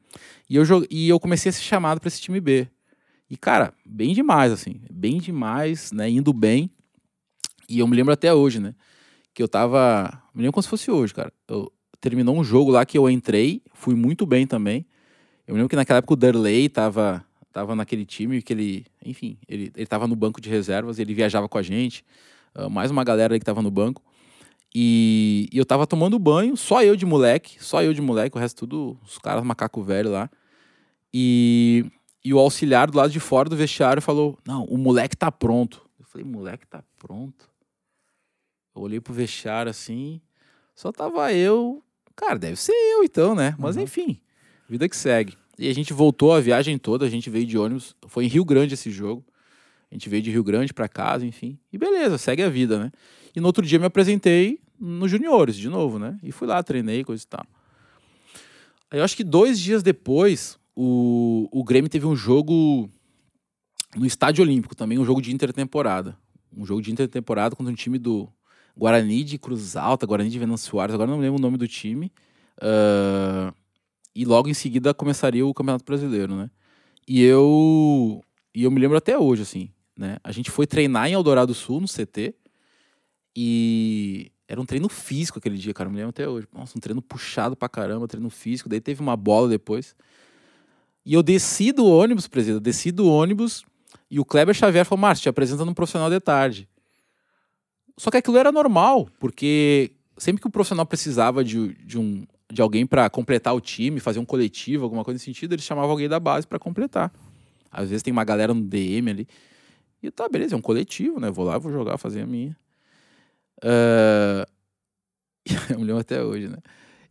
Speaker 3: E eu, e eu comecei a ser chamado para esse time B. E, cara, bem demais, assim, bem demais, né? Indo bem. E eu me lembro até hoje, né? Que eu tava. Me lembro como se fosse hoje, cara. Eu, terminou um jogo lá que eu entrei, fui muito bem também. Eu me lembro que naquela época o Derley tava, tava naquele time, que ele, enfim, ele, ele tava no banco de reservas, ele viajava com a gente. Uh, mais uma galera que tava no banco. E, e, eu tava tomando banho, só eu de moleque, só eu de moleque, o resto tudo, os caras macaco velho lá. E, e o auxiliar do lado de fora do vestiário falou: Não, o moleque tá pronto. Eu falei: Moleque tá pronto? Eu olhei pro vestiário assim, só tava eu. Cara, deve ser eu então, né? Mas uhum. enfim, vida que segue. E a gente voltou a viagem toda, a gente veio de ônibus. Foi em Rio Grande esse jogo. A gente veio de Rio Grande para casa, enfim. E beleza, segue a vida, né? E no outro dia me apresentei nos juniores de novo, né? E fui lá, treinei, coisa e tal. Aí eu acho que dois dias depois, o, o Grêmio teve um jogo no Estádio Olímpico, também um jogo de intertemporada. Um jogo de intertemporada contra um time do Guarani de Cruz Alta, Guarani de Venâncio Soares, agora não lembro o nome do time. Uh, e logo em seguida começaria o Campeonato Brasileiro, né? E eu, e eu me lembro até hoje, assim, né? A gente foi treinar em Eldorado Sul, no CT, e era um treino físico aquele dia, cara. Eu me lembro até hoje. Nossa, um treino puxado pra caramba, treino físico. Daí teve uma bola depois. E eu desci do ônibus, presidente. Eu desci do ônibus e o Kleber Xavier falou: Márcio, te apresenta no profissional de tarde. Só que aquilo era normal, porque sempre que o profissional precisava de, de, um, de alguém para completar o time, fazer um coletivo, alguma coisa nesse sentido, eles chamavam alguém da base para completar. Às vezes tem uma galera no DM ali. E tá, beleza, é um coletivo, né? Vou lá, vou jogar, fazer a minha. Uh... eu me lembro até hoje, né?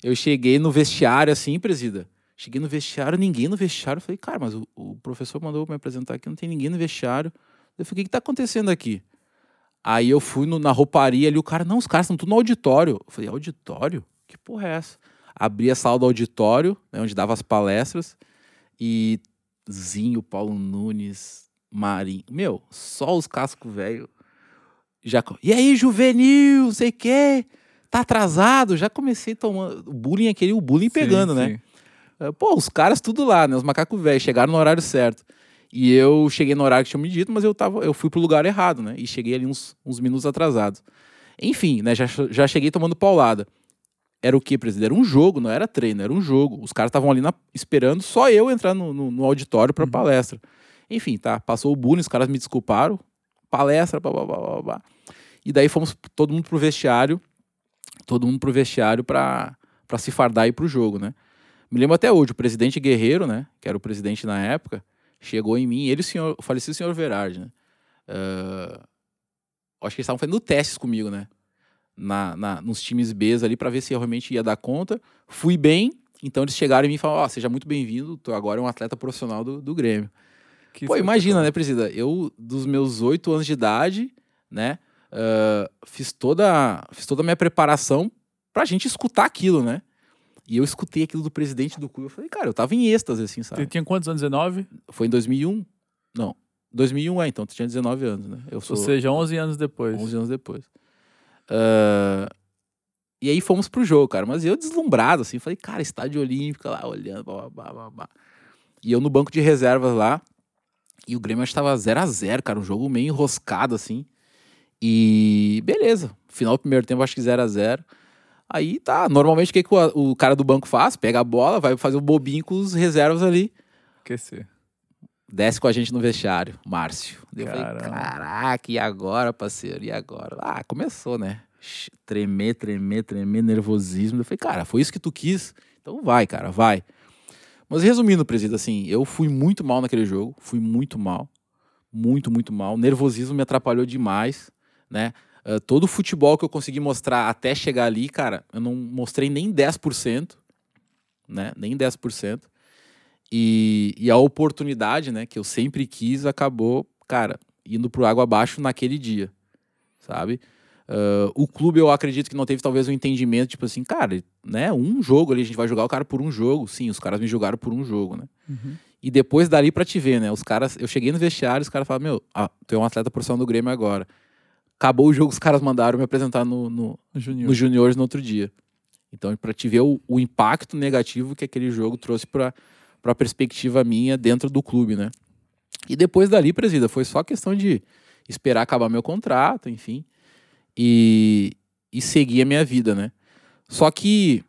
Speaker 3: Eu cheguei no vestiário assim, presida. Cheguei no vestiário, ninguém no vestiário. Falei, cara, mas o, o professor mandou me apresentar aqui, não tem ninguém no vestiário. Eu falei, o que, que tá acontecendo aqui? Aí eu fui no, na rouparia ali, o cara, não, os caras estão tudo no auditório. Eu falei, auditório? Que porra é essa? Abri a sala do auditório, né, onde dava as palestras, e Zinho, Paulo Nunes, Marinho. Meu, só os cascos velho já, e aí, juvenil, não sei o quê, tá atrasado? Já comecei tomando. O bullying aquele, o bullying pegando, sim, né? Sim. É, pô, os caras tudo lá, né? Os macacos velhos, chegaram no horário certo. E eu cheguei no horário que tinha me dito, mas eu, tava, eu fui pro lugar errado, né? E cheguei ali uns, uns minutos atrasados. Enfim, né? Já, já cheguei tomando paulada. Era o que, presidente? Era um jogo, não era treino, era um jogo. Os caras estavam ali na, esperando só eu entrar no, no, no auditório pra uhum. palestra. Enfim, tá. Passou o bullying, os caras me desculparam palestra, blá, blá, blá, blá, blá. E daí fomos todo mundo pro vestiário, todo mundo pro vestiário para se fardar e pro jogo, né? Me lembro até hoje, o presidente Guerreiro, né, que era o presidente na época, chegou em mim, ele e o senhor, o falecido senhor Verardi, né? Uh, acho que eles estavam fazendo testes comigo, né? na, na, nos times B ali para ver se eu realmente ia dar conta. Fui bem, então eles chegaram e falaram: Ó, oh, seja muito bem-vindo, tu agora é um atleta profissional do, do Grêmio. Que Pô, imagina, né, Presida? Eu, dos meus oito anos de idade, né, uh, fiz, toda, fiz toda a minha preparação pra gente escutar aquilo, né? E eu escutei aquilo do presidente do clube. Eu falei, cara, eu tava em êxtase, assim, sabe?
Speaker 2: Você tinha quantos anos? 19?
Speaker 3: Foi em 2001. Não, 2001 é, então, tu tinha 19 anos, né?
Speaker 2: Eu sou... Ou seja, 11 anos depois.
Speaker 3: 11 anos depois. Uh, e aí fomos pro jogo, cara. Mas eu deslumbrado, assim, falei, cara, estádio olímpico lá, olhando, blá, blá, blá, blá. E eu no banco de reservas lá, e o Grêmio acho que tava 0x0, cara, um jogo meio enroscado, assim. E beleza, final do primeiro tempo acho que 0x0. Aí tá, normalmente o que, que o, o, cara do banco faz? Pega a bola, vai fazer o bobinho com os reservas ali.
Speaker 2: Aquecer.
Speaker 3: Desce com a gente no vestiário, Márcio. Eu falei, caraca, e agora, parceiro? E agora? Ah, começou, né? Tremer, tremer, tremer, nervosismo. Eu falei, cara, foi isso que tu quis? Então vai, cara, vai. Mas resumindo, presídio, assim, eu fui muito mal naquele jogo, fui muito mal. Muito, muito mal. O nervosismo me atrapalhou demais, né? Uh, todo o futebol que eu consegui mostrar até chegar ali, cara, eu não mostrei nem 10%, né? Nem 10%. E, e a oportunidade, né, que eu sempre quis, acabou, cara, indo pro água abaixo naquele dia, sabe? Uh, o clube, eu acredito que não teve talvez um entendimento, tipo assim, cara, né, um jogo ali, a gente vai jogar o cara por um jogo. Sim, os caras me jogaram por um jogo, né? Uhum. E depois dali pra te ver, né? Os caras, eu cheguei no vestiário, os caras falaram, meu, ah, tu é um atleta profissional do Grêmio agora. Acabou o jogo, os caras mandaram me apresentar no, no, Junior. no Juniores no outro dia. Então, pra te ver o, o impacto negativo que aquele jogo trouxe pra, para a perspectiva minha dentro do clube, né? E depois dali, presida, foi só questão de esperar acabar meu contrato, enfim, e, e seguir a minha vida, né? Só que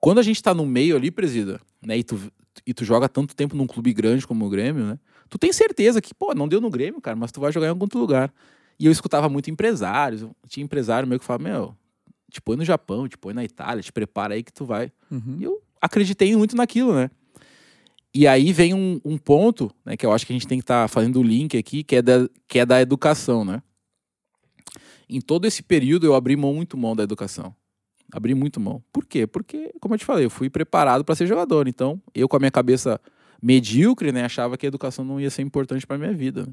Speaker 3: quando a gente tá no meio ali, presida, né, e tu, e tu joga tanto tempo num clube grande como o Grêmio, né? Tu tem certeza que, pô, não deu no Grêmio, cara, mas tu vai jogar em algum outro lugar. E eu escutava muito empresários, tinha empresário meu que falava, meu, te põe no Japão, te põe na Itália, te prepara aí que tu vai. Uhum. E eu acreditei muito naquilo, né? E aí vem um, um, ponto, né, que eu acho que a gente tem que estar tá fazendo o link aqui, que é, da, que é da educação, né? Em todo esse período eu abri mão muito mão da educação. Abri muito mão. Por quê? Porque, como eu te falei, eu fui preparado para ser jogador. Então, eu com a minha cabeça medíocre, né, achava que a educação não ia ser importante para minha vida.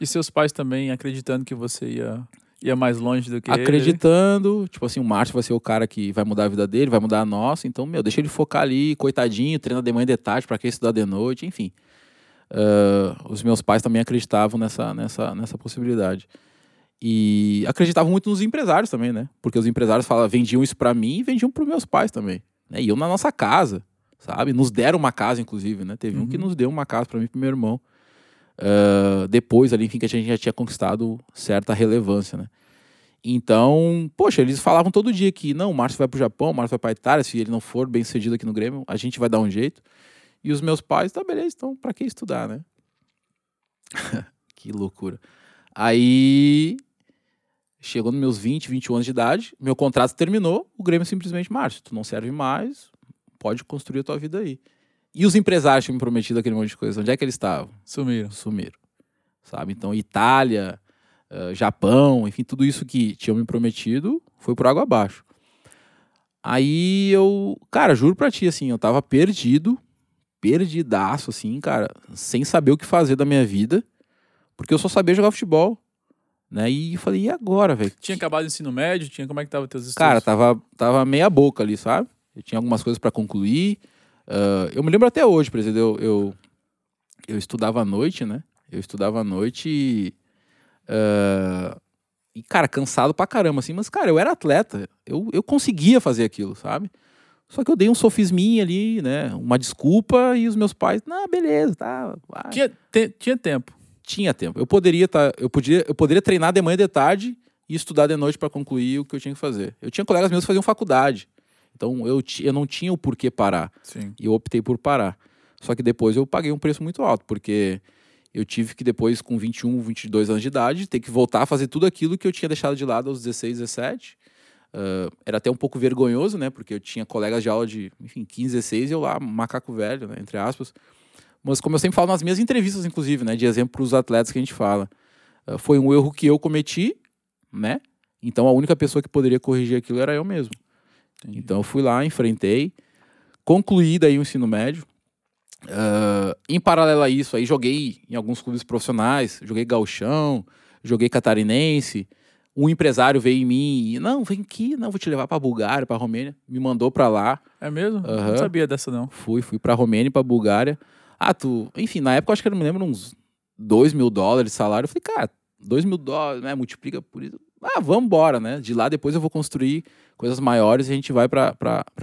Speaker 2: E seus pais também acreditando que você ia ia mais longe do que
Speaker 3: Acreditando,
Speaker 2: ele.
Speaker 3: tipo assim, o Márcio vai ser o cara que vai mudar a vida dele, vai mudar a nossa. Então, meu, deixa ele focar ali, coitadinho, treina de manhã e de tarde, pra que estudar de noite, enfim. Uh, os meus pais também acreditavam nessa, nessa, nessa possibilidade. E acreditavam muito nos empresários também, né? Porque os empresários falavam, vendiam isso para mim e vendiam para meus pais também. Né? Iam na nossa casa, sabe? Nos deram uma casa, inclusive, né? Teve uhum. um que uhum. nos deu uma casa para mim e pro meu irmão. Uh, depois ali, enfim, que a gente já tinha conquistado certa relevância, né? Então, poxa, eles falavam todo dia que não, o Márcio vai pro Japão, o Márcio vai pra Itália, se ele não for bem sucedido aqui no Grêmio, a gente vai dar um jeito. E os meus pais, tá beleza, então pra que estudar, né? que loucura. Aí, chegou nos meus 20, 21 anos de idade, meu contrato terminou, o Grêmio simplesmente, Márcio, tu não serve mais, pode construir a tua vida aí. E os empresários tinham me prometido aquele monte de coisa. Onde é que eles estavam?
Speaker 2: Sumiram.
Speaker 3: Sumiram. Sabe? Então, Itália, uh, Japão, enfim, tudo isso que tinham me prometido foi por água abaixo. Aí eu, cara, juro pra ti, assim, eu tava perdido, perdidaço, assim, cara, sem saber o que fazer da minha vida, porque eu só sabia jogar futebol. Né? E falei, e agora, velho?
Speaker 2: Tinha acabado o ensino médio? Tinha como é que tava teus estudos?
Speaker 3: Cara, tava, tava meia boca ali, sabe? Eu tinha algumas coisas para concluir. Uh, eu me lembro até hoje, por exemplo, eu, eu, eu, estudava à noite, né? Eu estudava à noite e. Uh, e, cara, cansado pra caramba, assim. Mas, cara, eu era atleta. Eu, eu conseguia fazer aquilo, sabe? Só que eu dei um sofisminha ali, né? Uma desculpa e os meus pais, não, beleza, tá.
Speaker 2: Tinha, te, tinha tempo.
Speaker 3: Tinha tempo. Eu poderia tá, eu podia, eu poderia treinar de manhã de tarde e estudar de noite para concluir o que eu tinha que fazer. Eu tinha colegas meus que faziam faculdade. Então eu, eu não tinha o porquê parar.
Speaker 2: Sim.
Speaker 3: E eu optei por parar. Só que depois eu paguei um preço muito alto, porque eu tive que depois, com 21, 22 anos de idade, ter que voltar a fazer tudo aquilo que eu tinha deixado de lado aos 16, 17. Uh, era até um pouco vergonhoso, né? Porque eu tinha colegas de aula de, enfim, 15, 16 e eu lá, macaco velho, né? Entre aspas. Mas como eu sempre falo nas minhas entrevistas, inclusive, né? De exemplo para os atletas que a gente fala. Uh, foi um erro que eu cometi, né? Então a única pessoa que poderia corrigir aquilo era eu mesmo.
Speaker 2: Entendi.
Speaker 3: Então eu fui lá, enfrentei, concluí daí o ensino médio. Ah, em paralelo a isso, aí joguei em alguns clubes profissionais, joguei gauchão, joguei catarinense. Um empresário veio em mim e, não, vem aqui, não, vou te levar pra Bulgária, pra Romênia. Me mandou pra lá.
Speaker 2: É mesmo?
Speaker 3: Aham.
Speaker 2: Não sabia dessa, não.
Speaker 3: Fui, fui pra Romênia e pra Bulgária. Ah, tu. Enfim, na época eu acho que eu me lembro uns 2 mil dólares de salário. Eu falei, cara, 2 mil dólares, né? Multiplica por isso. Ah, vamos embora, né? De lá depois eu vou construir coisas maiores e a gente vai pra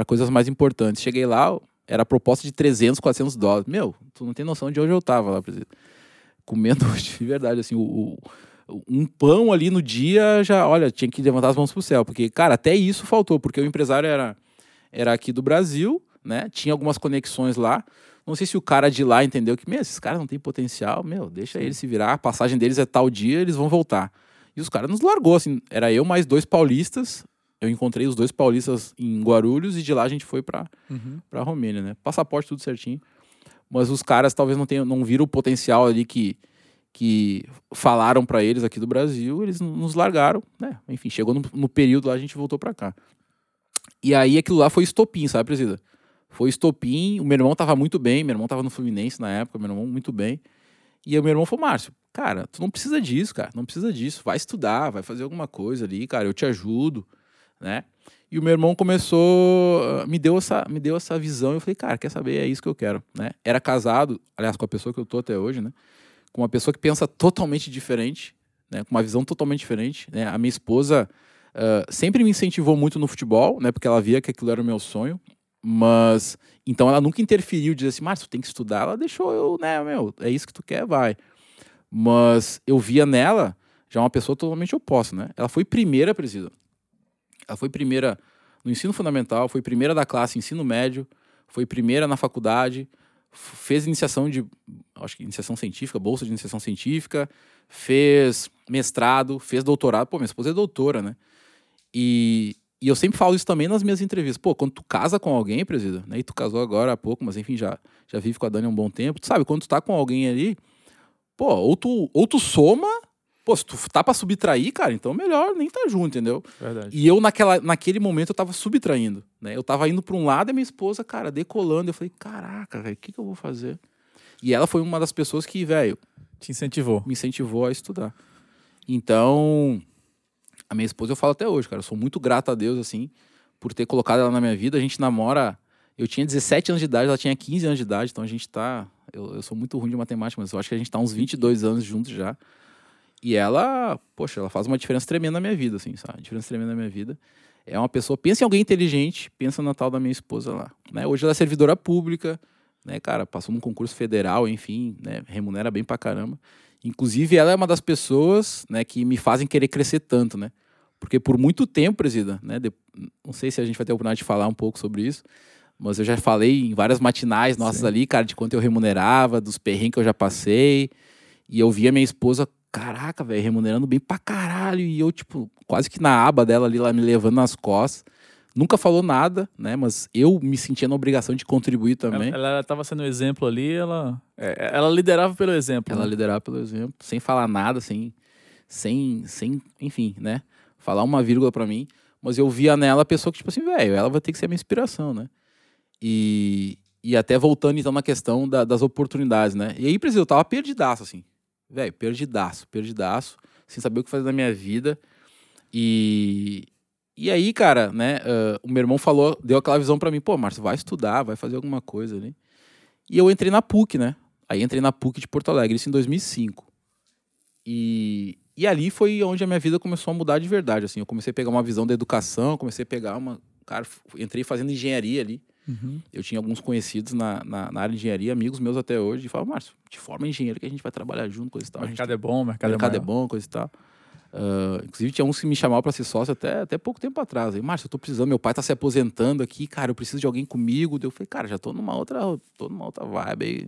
Speaker 3: coisas mais importantes. Cheguei lá, era proposta de 300, 400 dólares. Meu, tu não tem noção de onde eu tava lá, presidente. Comendo de verdade, assim, o, o- um pão ali no dia já, olha, tinha que levantar as mãos pro céu. Porque, cara, até isso faltou, porque o empresário era, era aqui do Brasil, né? Tinha algumas conexões lá. Não sei se o cara de lá entendeu que, meu, esses caras não têm potencial, meu, deixa eles se virar, a passagem deles é tal dia, eles vão voltar. E os caras nos largou, assim, era eu mais dois paulistas. Eu encontrei os dois paulistas em Guarulhos e de lá a gente foi pra,
Speaker 2: Uhum.
Speaker 3: pra Romênia, né? Passaporte tudo certinho. Mas os caras talvez não tenham, não viram o potencial ali que, que falaram pra eles aqui do Brasil, eles nos largaram, né? Enfim, chegou no, no período lá, a gente voltou pra cá. E aí aquilo lá foi estopim, sabe, presida? Foi estopim, o meu irmão tava muito bem, meu irmão tava no Fluminense na época, meu irmão muito bem. E o meu irmão falou, Márcio, cara, tu não precisa disso, cara, não precisa disso, vai estudar, vai fazer alguma coisa ali, cara, eu te ajudo, né? E o meu irmão começou, ah, me deu essa, me deu essa visão. Eu falei, cara, quer saber? É isso que eu quero, né? Era casado, aliás, com a pessoa que eu tô até hoje, né? Com uma pessoa que pensa totalmente diferente, né? Com uma visão totalmente diferente, né? A minha esposa ah, sempre me incentivou muito no futebol, né? Porque ela via que aquilo era o meu sonho. Mas então ela nunca interferiu, dizia assim, Márcio, tem que estudar. Ela deixou eu, né, meu, é isso que tu quer, vai. Mas eu via nela já uma pessoa totalmente oposta, né? Ela foi primeira, presida. Ela foi primeira no ensino fundamental, foi primeira da classe ensino médio, foi primeira na faculdade, fez iniciação de, acho que iniciação científica, bolsa de iniciação científica, fez mestrado, fez doutorado. Pô, minha esposa é doutora, né? E, e eu sempre falo isso também nas minhas entrevistas. Pô, quando tu casa com alguém, presida, né? E tu casou agora há pouco, mas enfim, já, já vive com a Dani há um bom tempo. Tu sabe, quando tu tá com alguém ali, pô, ou tu, ou tu soma, pô, se tu tá pra subtrair, cara, então melhor nem tá junto, entendeu?
Speaker 2: Verdade.
Speaker 3: E eu, naquela, naquele momento, eu tava subtraindo, né? Eu tava indo pra um lado e minha esposa, cara, decolando. Eu falei, caraca, velho, o que, que eu vou fazer? E ela foi uma das pessoas que, velho,
Speaker 2: Te incentivou.
Speaker 3: me incentivou a estudar. Então, a minha esposa eu falo até hoje, cara. Eu sou muito grato a Deus, assim, por ter colocado ela na minha vida. A gente namora. Eu tinha 17 anos de idade, ela tinha 15 anos de idade, então a gente tá. Eu, eu sou muito ruim de matemática, mas eu acho que a gente tá uns 22 anos juntos já. E ela, poxa, ela faz uma diferença tremenda na minha vida, assim, sabe? Diferença tremenda na minha vida. É uma pessoa, pensa em alguém inteligente, pensa na tal da minha esposa lá. Né? Hoje ela é servidora pública, né, cara? Passou num concurso federal, enfim, né? Remunera bem pra caramba. Inclusive, ela é uma das pessoas, né, que me fazem querer crescer tanto, né? Porque por muito tempo, presida, né? de- Não sei se a gente vai ter a oportunidade de falar um pouco sobre isso, mas eu já falei em várias matinais nossas
Speaker 2: Sim.
Speaker 3: ali, cara, de quanto eu remunerava, dos perrengues que eu já passei. E eu via minha esposa, caraca, velho, remunerando bem pra caralho. E eu, tipo, quase que na aba dela ali, lá me levando nas costas. Nunca falou nada, né? Mas eu me sentia na obrigação de contribuir também.
Speaker 2: Ela, ela tava sendo um exemplo ali, ela, é, ela liderava pelo exemplo.
Speaker 3: Ela
Speaker 2: né?
Speaker 3: liderar pelo exemplo, sem falar nada, sem, sem, sem, enfim, né? Falar uma vírgula pra mim, mas eu via nela a pessoa que, tipo assim, velho, ela vai ter que ser a minha inspiração, né? E, e até voltando, então, na questão da- das oportunidades, né? E aí, preciso, eu tava perdidaço, assim, velho, perdidaço, perdidaço, sem saber o que fazer da minha vida. E, e aí, cara, né, ah, o meu irmão falou, deu aquela visão pra mim, pô, Márcio, vai estudar, vai fazer alguma coisa ali. E eu entrei na PUC, né? Aí entrei na PUC de Porto Alegre, isso em 2005. E, e ali foi onde a minha vida começou a mudar de verdade, assim. Eu comecei a pegar uma visão da educação, comecei a pegar uma... Cara, entrei fazendo engenharia ali.
Speaker 2: Uhum.
Speaker 3: Eu tinha alguns conhecidos na, na, na área de engenharia, amigos meus até hoje, e falavam, Márcio, te forma engenheiro que a gente vai trabalhar junto, coisa e tal.
Speaker 2: O
Speaker 3: A gente
Speaker 2: mercado é bom, o mercado,
Speaker 3: mercado
Speaker 2: é,
Speaker 3: é bom, coisa e tal. Ah, inclusive, tinha uns que me chamavam para ser sócio até, até pouco tempo atrás. Aí, Márcio, eu tô precisando, meu pai tá se aposentando aqui, cara, eu preciso de alguém comigo. Daí Eu falei, cara, já tô numa outra, tô numa outra vibe aí.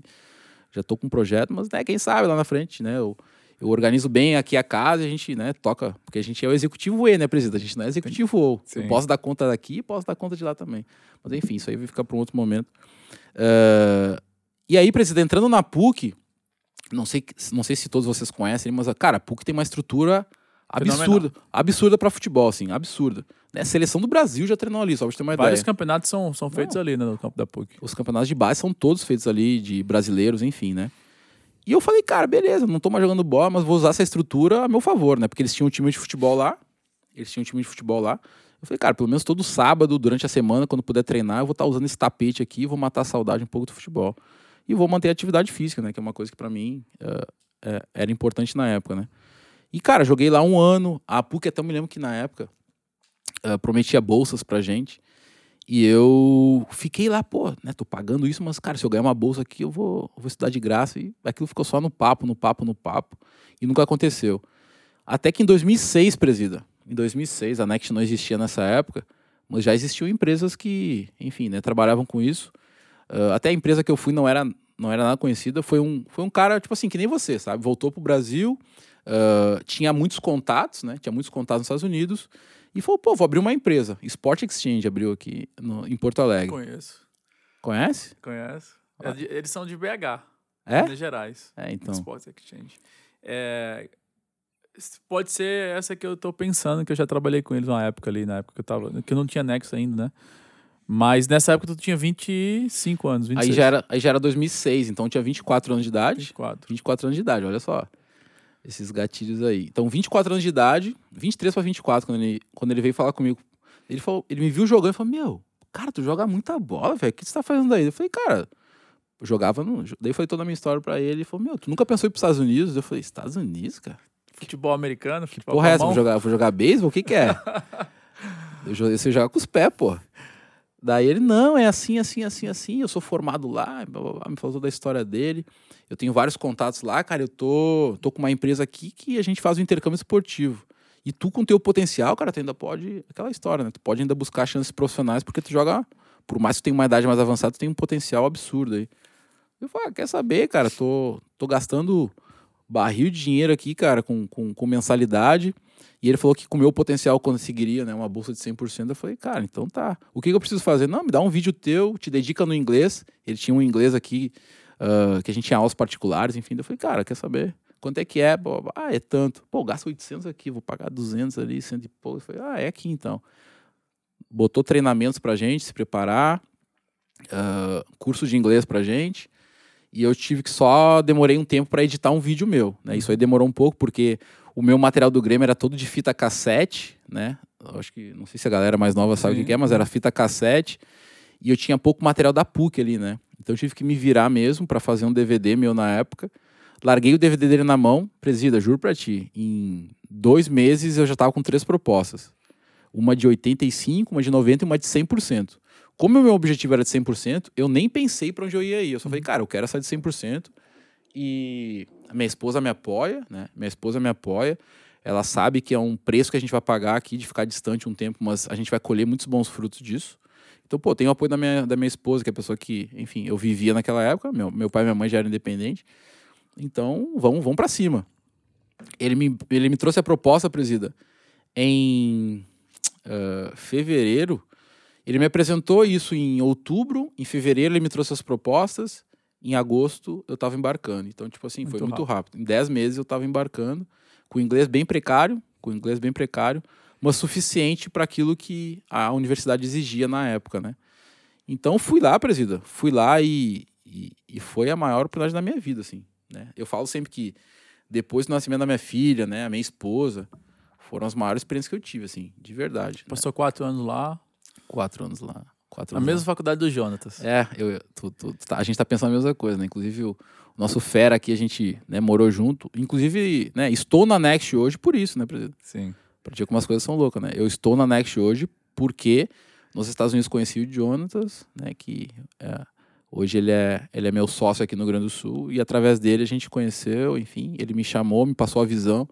Speaker 3: Já tô com um projeto, mas, né, quem sabe lá na frente, né? Eu, eu organizo bem aqui a casa e a gente, né, toca. Porque a gente é o executivo E, né, presidente? A gente não é executivo O. Eu posso dar conta daqui e posso dar conta de lá também. Mas, enfim, isso aí vai ficar para um outro momento. Ah, e aí, presidente, entrando na PUC, não sei, não sei se todos vocês conhecem, mas, cara, a PUC tem uma estrutura absurda. Absurda pra futebol, assim, absurda. Né? A seleção do Brasil já treinou ali, só pra você ter uma
Speaker 2: Vários
Speaker 3: ideia.
Speaker 2: campeonatos são, são feitos ali né, no campo da PUC.
Speaker 3: Os campeonatos de base são todos feitos ali, de brasileiros, enfim, né? E eu falei, cara, beleza, não tô mais jogando bola, mas vou usar essa estrutura a meu favor, né? Porque eles tinham um time de futebol lá, eles tinham um time de futebol lá. Eu falei, cara, pelo menos todo sábado, durante a semana, quando puder treinar, eu vou estar usando esse tapete aqui, vou matar a saudade um pouco do futebol. E vou manter a atividade física, né? Que é uma coisa que pra mim eh, era importante na época, né? E, cara, joguei lá um ano. A PUC até me lembro que na época eh, prometia bolsas pra gente. E eu fiquei lá, pô, né? Tô pagando isso, mas, cara, se eu ganhar uma bolsa aqui, eu vou, eu vou estudar de graça. E aquilo ficou só no papo, no papo, no papo. E nunca aconteceu. Até que em 2006, presida. Em 2006, a Next não existia nessa época, mas já existiam empresas que, enfim, né, trabalhavam com isso. Ah, até a empresa que eu fui não era, não era nada conhecida. Foi um, foi um cara, tipo assim, que nem você, sabe? Voltou pro Brasil, ah, tinha muitos contatos, né? Tinha muitos contatos nos Estados Unidos. E falou, pô, vou abrir uma empresa. Sport Exchange abriu aqui no- em Porto Alegre.
Speaker 2: Conheço.
Speaker 3: Conhece?
Speaker 2: Conhece? É eles são de BH,
Speaker 3: É?
Speaker 2: Minas Gerais.
Speaker 3: É, então.
Speaker 2: Sports Exchange. É, pode ser essa que eu tô pensando, que eu já trabalhei com eles uma época ali, na época que eu tava. Que eu não tinha Nexo ainda, né? Mas nessa época tu tinha 25 anos, 26.
Speaker 3: Aí já, era, aí já era 2006, então eu tinha 24 anos de idade.
Speaker 2: 24.
Speaker 3: 24 anos de idade, olha só. Esses gatilhos aí. Então, 24 anos de idade, 23 para 24, quando ele, quando ele veio falar comigo. Ele, falou, ele me viu jogando e falou: Meu, cara, tu joga muita bola, velho. O que tu tá fazendo aí? Eu falei, cara, eu jogava. No... Daí foi toda a minha história pra ele. Ele falou: Meu, tu nunca pensou em ir pros Estados Unidos? Eu falei: Estados Unidos, cara?
Speaker 2: Futebol americano, futebol
Speaker 3: Porra, é essa? Vou jogar, vou jogar beisebol? O que que é? eu você joga com os pés, pô. Daí ele, não, é assim, assim, assim, assim. Eu sou formado lá, me falou toda a história dele. Eu tenho vários contatos lá, cara. Eu tô, tô com uma empresa aqui que a gente faz o intercâmbio esportivo. E tu, com teu potencial, cara, tu ainda pode. Aquela história, né? Tu pode ainda buscar chances profissionais, porque tu joga. Por mais que tu tenha uma idade mais avançada, tu tem um potencial absurdo aí. Eu falei, ah, quer saber, cara? Tô, tô gastando barril de dinheiro aqui, cara, com, com, com mensalidade. E ele falou que com o meu potencial conseguiria, né, uma bolsa de 100%. Eu falei, cara, então tá. O que, que eu preciso fazer? Não, me dá um vídeo teu, te dedica no inglês. Ele tinha um inglês aqui, ah, que a gente tinha aulas particulares, enfim. Eu falei, cara, quer saber? Quanto é que é? Pô, ah, é tanto. Pô, gasto 800 aqui, vou pagar 200 ali, 100 e pouco. Eu falei, ah, é aqui então. Botou treinamentos pra gente se preparar, ah, curso de inglês pra gente. E eu tive que só demorei um tempo para editar um vídeo meu, né? Isso aí demorou um pouco porque o meu material do Grêmio era todo de fita cassete, né? Eu acho que não sei se a galera mais nova sabe o
Speaker 2: Sim.
Speaker 3: que é, mas era fita cassete. E eu tinha pouco material da PUC ali, né? Então eu tive que me virar mesmo para fazer um DVD meu na época. Larguei o DVD dele na mão, presida, juro pra ti. Em dois meses eu já tava com três propostas. Uma de 85, uma de 90 e uma de 100%. Como o meu objetivo era de 100%, eu nem pensei para onde eu ia ir. Eu só falei, cara, eu quero essa de 100%. E a minha esposa me apoia, né? Minha esposa me apoia. Ela sabe que é um preço que a gente vai pagar aqui de ficar distante um tempo, mas a gente vai colher muitos bons frutos disso. Então, pô, tem o apoio da minha, da minha esposa, que é a pessoa que, enfim, eu vivia naquela época. Meu, meu pai e minha mãe já eram independentes. Então, vamos, vamos para cima. Ele me, ele me trouxe a proposta, presida, em ah, fevereiro. Ele me apresentou isso em outubro. Em fevereiro, ele me trouxe as propostas. Em agosto, eu estava embarcando. Então, tipo assim, foi
Speaker 2: Muito
Speaker 3: muito rápido. Em 10 meses, eu estava embarcando, com inglês bem precário, com inglês bem precário, mas suficiente para aquilo que a universidade exigia na época, né? Então, fui lá, presida. Fui lá e, e, e foi a maior oportunidade da minha vida, assim. Né? Eu falo sempre que depois do nascimento da minha filha, né, a minha esposa, foram as maiores experiências que eu tive, assim, de verdade. né?
Speaker 2: Passou quatro anos lá,
Speaker 3: Quatro anos lá. Quatro
Speaker 2: na
Speaker 3: anos
Speaker 2: mesma faculdade do Jonatas.
Speaker 3: lá. É, eu, tu- tu- tu tá- a gente tá pensando a mesma coisa, né? Inclusive, o, o nosso fera aqui, a gente né, morou junto. Inclusive, né, estou na Next hoje por isso, né, presidente?
Speaker 2: Sim.
Speaker 3: Pra ti como as coisas são loucas, né? Eu estou na Next hoje porque nos Estados Unidos conheci o Jonatas, né? Que é, hoje ele é, ele é meu sócio aqui no Rio Grande do Sul. E através dele a gente conheceu, enfim, ele me chamou, me passou a visão.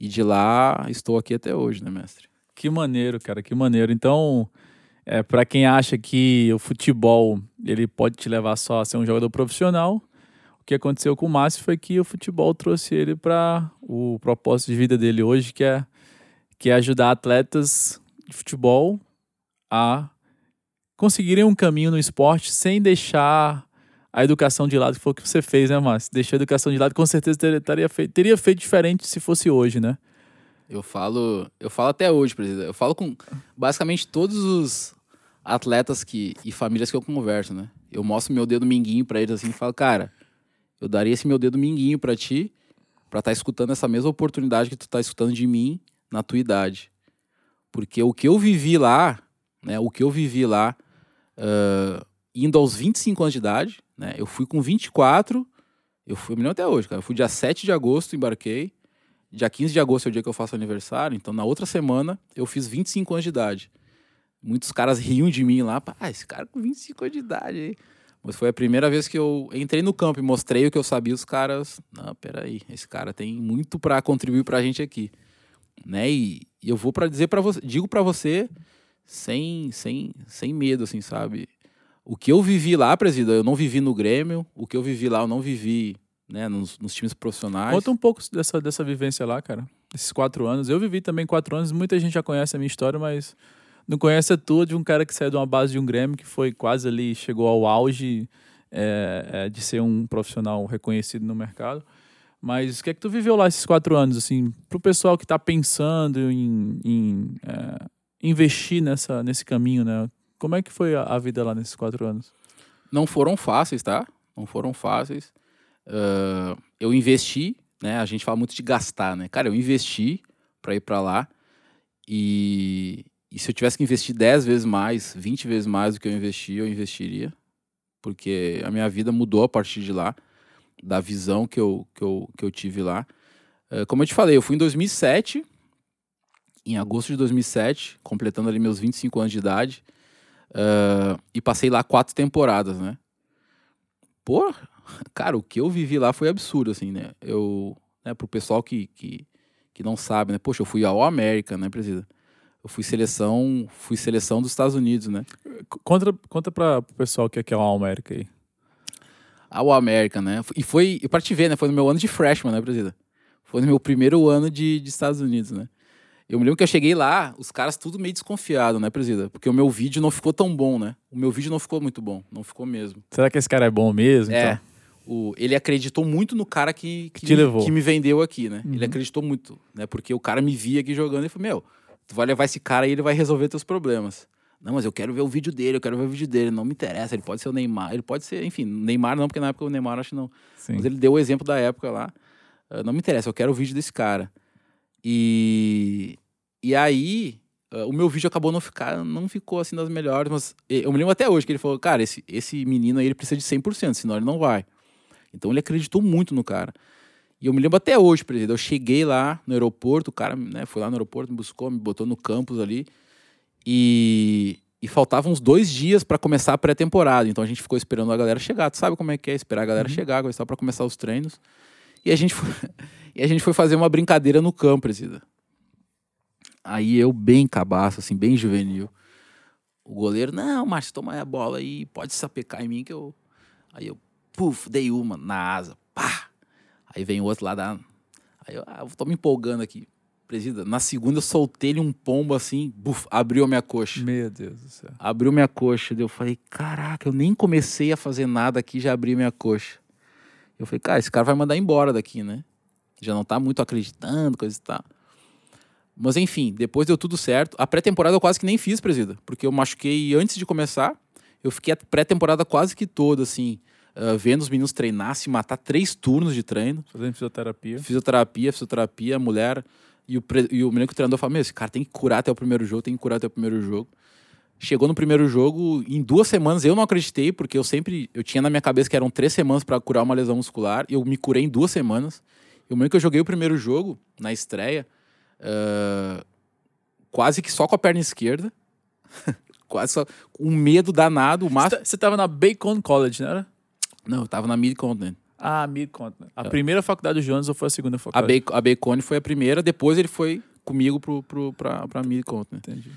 Speaker 3: E de lá estou aqui até hoje, né, mestre?
Speaker 2: Que maneiro, cara, que maneiro. Então, é, para quem acha que o futebol ele pode te levar só a ser um jogador profissional, o que aconteceu com o Márcio foi que o futebol trouxe ele para o propósito de vida dele hoje, que é, que é ajudar atletas de futebol a conseguirem um caminho no esporte sem deixar a educação de lado, que foi o que você fez, né, Márcio? Deixou a educação de lado, com certeza teria, teria feito, teria feito diferente se fosse hoje, né?
Speaker 3: Eu falo, eu falo até hoje, presidente. Eu falo com basicamente todos os atletas que e famílias que eu converso, né? Eu mostro meu dedo minguinho para eles assim e falo, cara, eu daria esse meu dedo minguinho para ti, para estar tá escutando essa mesma oportunidade que tu tá escutando de mim na tua idade. Porque o que eu vivi lá, né? O que eu vivi lá, uh, indo aos 25 anos de idade, né? Eu fui com 24, eu fui, eu me lembro até hoje, cara. Eu fui dia 7 de agosto, embarquei. Dia 15 de agosto é o dia que eu faço aniversário, então na outra semana eu fiz 25 anos de idade. Muitos caras riam de mim lá, ah, esse cara com 25 anos de idade. Mas foi a primeira vez que eu entrei no campo e mostrei o que eu sabia, os caras, não, peraí, esse cara tem muito para contribuir pra gente aqui. Né? E, eu vou para dizer para você, digo para você sem, sem, sem medo, assim, sabe? O que eu vivi lá, presida, eu não vivi no Grêmio, o que eu vivi lá, eu não vivi né, nos, nos, times profissionais.
Speaker 2: Conta um pouco dessa, dessa vivência lá, cara. Esses quatro anos. Eu vivi também quatro anos, muita gente já conhece a minha história, mas não conhece a tua de um cara que saiu de uma base de um Grêmio que foi quase ali, chegou ao auge é, é, de ser um profissional reconhecido no mercado. Mas o que é que tu viveu lá esses quatro anos, assim, pro pessoal que está pensando em, em é, investir nessa, nesse caminho, né? Como é que foi a, a, vida lá nesses quatro anos?
Speaker 3: Não foram fáceis, tá? Não foram fáceis. Uh, eu investi, né? A gente fala muito de gastar, né? Cara, eu investi para ir para lá e, e se eu tivesse que investir 10 vezes mais, 20 vezes mais do que eu investi, eu investiria. Porque a minha vida mudou a partir de lá, da visão que eu, que eu, que eu tive lá. Uh, como eu te falei, eu fui em 2007, em agosto de 2007, completando ali meus 25 anos de idade. Uh, e passei lá quatro temporadas, né? Pô, cara, o que eu vivi lá foi absurdo, assim, né? Eu, né, pro pessoal que, que, que não sabe, né? Poxa, eu fui ao América, né, presidente? Eu fui seleção, fui seleção dos Estados Unidos, né?
Speaker 2: Conta, conta para o pessoal o que é, é o América aí.
Speaker 3: Ao América, né? E foi, para te ver, né? Foi no meu ano de freshman, né, presidente? Foi no meu primeiro ano de, de Estados Unidos, né? Eu me lembro que eu cheguei lá, os caras tudo meio desconfiado, né, presida? Porque o meu vídeo não ficou tão bom, né? O meu vídeo não ficou muito bom, não ficou mesmo.
Speaker 2: Será que esse cara é bom mesmo?
Speaker 3: É. Então? O, ele acreditou muito no cara que, que, que, me, que me, vendeu aqui, né? Uhum. Ele acreditou muito, né? Porque o cara me via aqui jogando e falou, meu, tu vai levar esse cara e ele vai resolver teus problemas. Não, mas eu quero ver o vídeo dele, eu quero ver o vídeo dele. Não me interessa, ele pode ser o Neymar, ele pode ser, enfim, Neymar não, porque na época o Neymar acho não. Sim. Mas ele deu o exemplo da época lá. Uh, não me interessa, eu quero o vídeo desse cara. E, e aí, uh, o meu vídeo acabou não ficar, não ficou assim das melhores, mas eu me lembro até hoje que ele falou, cara, esse, esse menino aí ele precisa de 100%, senão ele não vai. Então ele acreditou muito no cara. E eu me lembro até hoje, presidente, eu cheguei lá no aeroporto, o cara né, foi lá no aeroporto, me buscou, me botou no campus ali, e, e faltavam uns dois dias para começar a pré-temporada. Então a gente ficou esperando a galera chegar. Tu sabe como é que é esperar a galera uhum. chegar, para começar os treinos. E a gente foi, e a gente foi fazer uma brincadeira no campo, presidente. Aí eu, bem cabaço, assim, bem juvenil. O goleiro, não, Márcio, toma a bola aí, pode sapecar em mim que eu. Aí eu, puf, dei uma na asa, pá. Aí vem o outro lá da. Aí eu, ah, tô me empolgando aqui. Presida, na segunda eu soltei-lhe um pombo assim, buf, abriu a minha coxa.
Speaker 2: Meu Deus do céu.
Speaker 3: Abriu minha coxa. Eu falei, caraca, eu nem comecei a fazer nada aqui, já abri minha coxa. Eu falei, cara, esse cara vai mandar embora daqui, né? Já não tá muito acreditando, coisa e tal. Mas enfim, depois deu tudo certo. A pré-temporada eu quase que nem fiz, presida, porque eu machuquei antes de começar. Eu fiquei a pré-temporada quase que toda, assim, uh, vendo os meninos treinar, se matar três turnos de treino.
Speaker 2: Fazendo fisioterapia.
Speaker 3: Fisioterapia, fisioterapia, mulher. E o, e o menino que o treinador falou: Meu, esse cara tem que curar até o primeiro jogo, tem que curar até o primeiro jogo. Chegou no primeiro jogo, em duas semanas eu não acreditei, porque eu sempre. Eu tinha na minha cabeça que eram três semanas para curar uma lesão muscular. E eu me curei em duas semanas. E o momento que eu joguei o primeiro jogo, na estreia, uh, quase que só com a perna esquerda. quase só. Com um medo danado.
Speaker 2: Você estava na Bacon College, não era?
Speaker 3: Não, eu estava na Mid-Continent.
Speaker 2: Ah, Mid-Continent. A é. primeira faculdade do Jones ou foi a segunda faculdade?
Speaker 3: A, Bacon, a foi a primeira, depois ele foi comigo pro, pro, pra, pra Mid-Continent. Entendi.